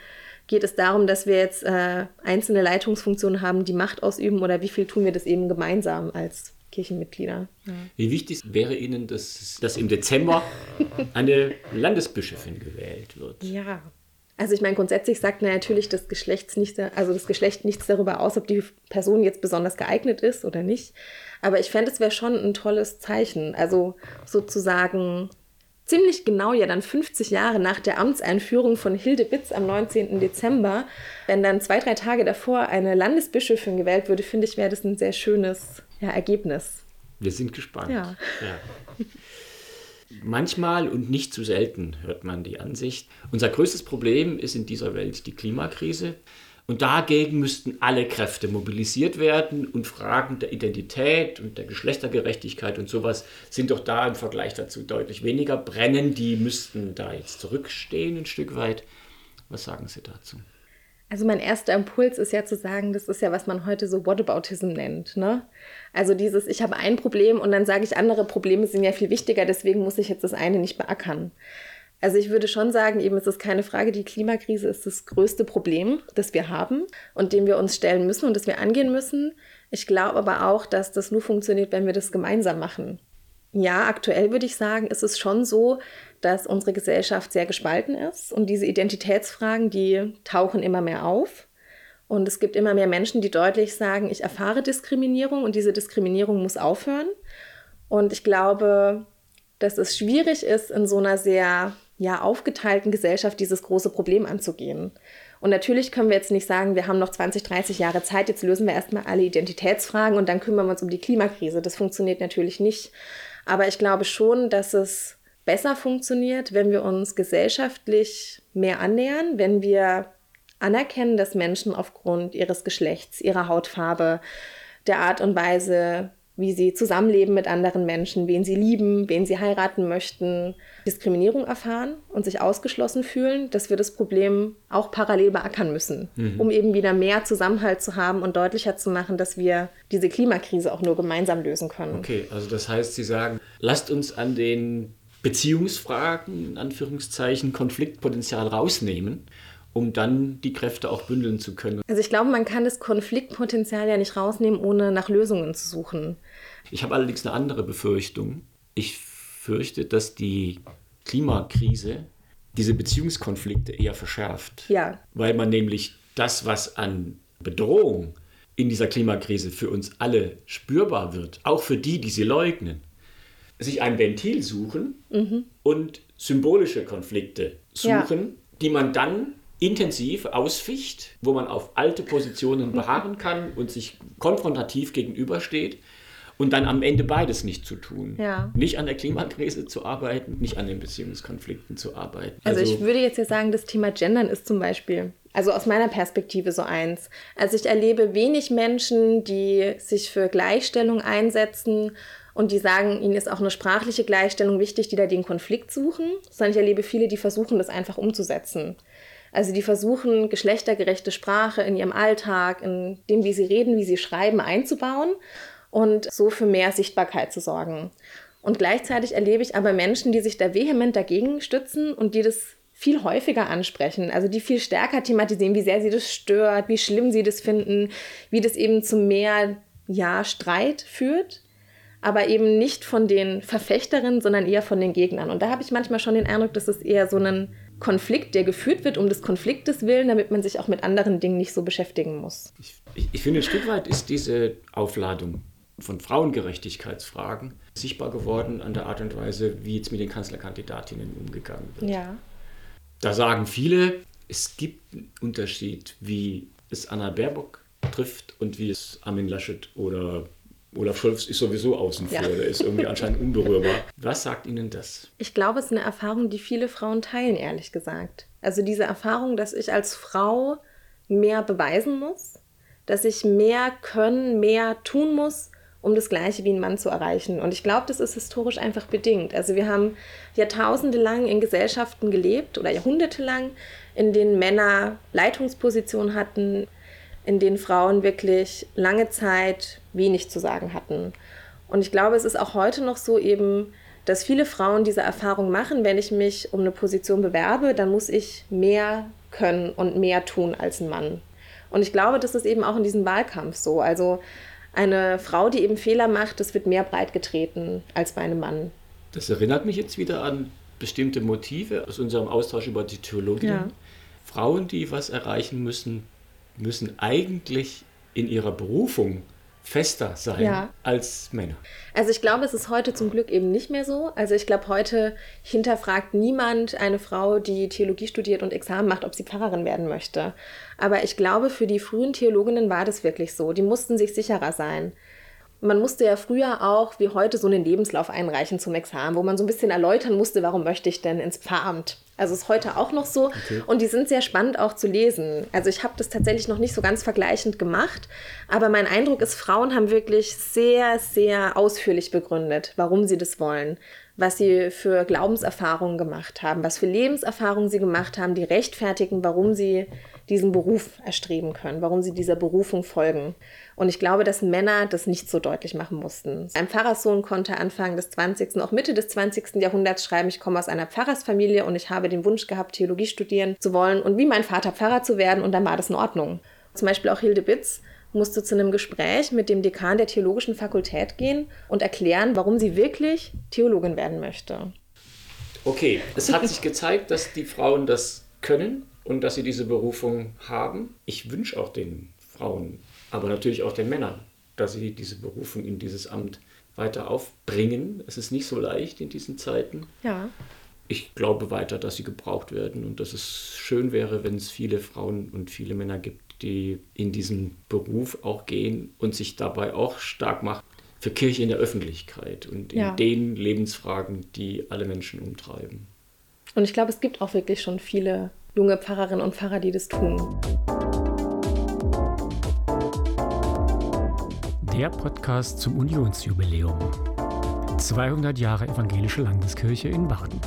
geht es darum, dass wir jetzt äh, einzelne Leitungsfunktionen haben, die Macht ausüben oder wie viel tun wir das eben gemeinsam als Kirchenmitglieder. Ja. Wie wichtig wäre Ihnen, dass, dass im Dezember eine Landesbischöfin gewählt wird? Ja, also ich meine, grundsätzlich sagt natürlich das Geschlecht nicht, also das Geschlecht nichts darüber aus, ob die Person jetzt besonders geeignet ist oder nicht. Aber ich fände, es wäre schon ein tolles Zeichen. Also sozusagen ziemlich genau ja dann 50 Jahre nach der Amtseinführung von Hilde Bitz am 19. Dezember, wenn dann zwei, drei Tage davor eine Landesbischöfin gewählt würde, finde ich, wäre das ein sehr schönes ja, Ergebnis. Wir sind gespannt. Ja. ja. Manchmal und nicht zu selten hört man die Ansicht, unser größtes Problem ist in dieser Welt die Klimakrise. Und dagegen müssten alle Kräfte mobilisiert werden und Fragen der Identität und der Geschlechtergerechtigkeit und sowas sind doch da im Vergleich dazu deutlich weniger brennen. Die müssten da jetzt zurückstehen ein Stück weit. Was sagen Sie dazu? Also mein erster Impuls ist ja zu sagen, das ist ja, was man heute so Whataboutism nennt. Ne? Also dieses, ich habe ein Problem und dann sage ich, andere Probleme sind ja viel wichtiger, deswegen muss ich jetzt das eine nicht beackern. Also ich würde schon sagen, eben es ist keine Frage, die Klimakrise ist das größte Problem, das wir haben und dem wir uns stellen müssen und das wir angehen müssen. Ich glaube aber auch, dass das nur funktioniert, wenn wir das gemeinsam machen. Ja, aktuell würde ich sagen, ist es schon so, dass unsere Gesellschaft sehr gespalten ist und diese Identitätsfragen, die tauchen immer mehr auf. Und es gibt immer mehr Menschen, die deutlich sagen, ich erfahre Diskriminierung und diese Diskriminierung muss aufhören. Und ich glaube, dass es schwierig ist, in so einer sehr ja, aufgeteilten Gesellschaft dieses große Problem anzugehen. Und natürlich können wir jetzt nicht sagen, wir haben noch 20, 30 Jahre Zeit, jetzt lösen wir erstmal alle Identitätsfragen und dann kümmern wir uns um die Klimakrise. Das funktioniert natürlich nicht. Aber ich glaube schon, dass es besser funktioniert, wenn wir uns gesellschaftlich mehr annähern, wenn wir anerkennen, dass Menschen aufgrund ihres Geschlechts, ihrer Hautfarbe, der Art und Weise, wie sie zusammenleben mit anderen Menschen, wen sie lieben, wen sie heiraten möchten, Diskriminierung erfahren und sich ausgeschlossen fühlen, dass wir das Problem auch parallel beackern müssen, mhm. um eben wieder mehr Zusammenhalt zu haben und deutlicher zu machen, dass wir diese Klimakrise auch nur gemeinsam lösen können. Okay, also das heißt, Sie sagen, lasst uns an den Beziehungsfragen, in Anführungszeichen, Konfliktpotenzial rausnehmen um dann die Kräfte auch bündeln zu können. Also ich glaube, man kann das Konfliktpotenzial ja nicht rausnehmen, ohne nach Lösungen zu suchen. Ich habe allerdings eine andere Befürchtung. Ich fürchte, dass die Klimakrise diese Beziehungskonflikte eher verschärft. Ja. Weil man nämlich das, was an Bedrohung in dieser Klimakrise für uns alle spürbar wird, auch für die, die sie leugnen, sich ein Ventil suchen mhm. und symbolische Konflikte suchen, ja. die man dann intensiv ausficht, wo man auf alte Positionen beharren kann und sich konfrontativ gegenübersteht und dann am Ende beides nicht zu tun. Ja. Nicht an der Klimakrise zu arbeiten, nicht an den Beziehungskonflikten zu arbeiten. Also, also ich würde jetzt ja sagen, das Thema Gendern ist zum Beispiel, also aus meiner Perspektive so eins. Also ich erlebe wenig Menschen, die sich für Gleichstellung einsetzen und die sagen, ihnen ist auch eine sprachliche Gleichstellung wichtig, die da den Konflikt suchen, sondern ich erlebe viele, die versuchen, das einfach umzusetzen. Also die versuchen, geschlechtergerechte Sprache in ihrem Alltag, in dem, wie sie reden, wie sie schreiben, einzubauen und so für mehr Sichtbarkeit zu sorgen. Und gleichzeitig erlebe ich aber Menschen, die sich da vehement dagegen stützen und die das viel häufiger ansprechen, also die viel stärker thematisieren, wie sehr sie das stört, wie schlimm sie das finden, wie das eben zu mehr ja, Streit führt, aber eben nicht von den Verfechterinnen, sondern eher von den Gegnern. Und da habe ich manchmal schon den Eindruck, dass es eher so ein Konflikt, der geführt wird um des Konfliktes willen, damit man sich auch mit anderen Dingen nicht so beschäftigen muss. Ich, ich, ich finde, ein Stück weit ist diese Aufladung von Frauengerechtigkeitsfragen sichtbar geworden an der Art und Weise, wie jetzt mit den Kanzlerkandidatinnen umgegangen wird. Ja. Da sagen viele, es gibt einen Unterschied, wie es Anna Baerbock trifft und wie es Armin Laschet oder Olaf Scholz ist sowieso außen vor, ja. der ist irgendwie anscheinend unberührbar. Was sagt Ihnen das? Ich glaube, es ist eine Erfahrung, die viele Frauen teilen, ehrlich gesagt. Also diese Erfahrung, dass ich als Frau mehr beweisen muss, dass ich mehr können, mehr tun muss, um das Gleiche wie ein Mann zu erreichen. Und ich glaube, das ist historisch einfach bedingt. Also wir haben Jahrtausende lang in Gesellschaften gelebt oder Jahrhunderte lang, in denen Männer Leitungspositionen hatten, in denen Frauen wirklich lange Zeit wenig zu sagen hatten. Und ich glaube, es ist auch heute noch so eben, dass viele Frauen diese Erfahrung machen, wenn ich mich um eine Position bewerbe, dann muss ich mehr können und mehr tun als ein Mann. Und ich glaube, das ist eben auch in diesem Wahlkampf so. Also eine Frau, die eben Fehler macht, das wird mehr breit getreten als bei einem Mann. Das erinnert mich jetzt wieder an bestimmte Motive aus unserem Austausch über die Theologie. Ja. Frauen, die was erreichen müssen, müssen eigentlich in ihrer Berufung fester sein ja. als Männer. Also ich glaube, es ist heute zum Glück eben nicht mehr so. Also ich glaube, heute hinterfragt niemand eine Frau, die Theologie studiert und Examen macht, ob sie Pfarrerin werden möchte. Aber ich glaube, für die frühen Theologinnen war das wirklich so. Die mussten sich sicherer sein. Man musste ja früher auch wie heute so einen Lebenslauf einreichen zum Examen, wo man so ein bisschen erläutern musste, warum möchte ich denn ins Pfarramt. Also ist heute auch noch so okay. und die sind sehr spannend auch zu lesen. Also ich habe das tatsächlich noch nicht so ganz vergleichend gemacht, aber mein Eindruck ist, Frauen haben wirklich sehr, sehr ausführlich begründet, warum sie das wollen, was sie für Glaubenserfahrungen gemacht haben, was für Lebenserfahrungen sie gemacht haben, die rechtfertigen, warum sie diesen Beruf erstreben können, warum sie dieser Berufung folgen. Und ich glaube, dass Männer das nicht so deutlich machen mussten. Ein Pfarrerssohn konnte Anfang des 20., auch Mitte des 20. Jahrhunderts schreiben, ich komme aus einer Pfarrersfamilie und ich habe den Wunsch gehabt, Theologie studieren zu wollen und wie mein Vater Pfarrer zu werden und dann war das in Ordnung. Zum Beispiel auch Hilde Bitz musste zu einem Gespräch mit dem Dekan der Theologischen Fakultät gehen und erklären, warum sie wirklich Theologin werden möchte. Okay, es hat sich gezeigt, dass die Frauen das können und dass sie diese Berufung haben. Ich wünsche auch den Frauen aber natürlich auch den Männern, dass sie diese Berufung in dieses Amt weiter aufbringen. Es ist nicht so leicht in diesen Zeiten. Ja. Ich glaube weiter, dass sie gebraucht werden und dass es schön wäre, wenn es viele Frauen und viele Männer gibt, die in diesen Beruf auch gehen und sich dabei auch stark machen für Kirche in der Öffentlichkeit und in ja. den Lebensfragen, die alle Menschen umtreiben. Und ich glaube, es gibt auch wirklich schon viele junge Pfarrerinnen und Pfarrer, die das tun. Der Podcast zum Unionsjubiläum. 200 Jahre Evangelische Landeskirche in Baden.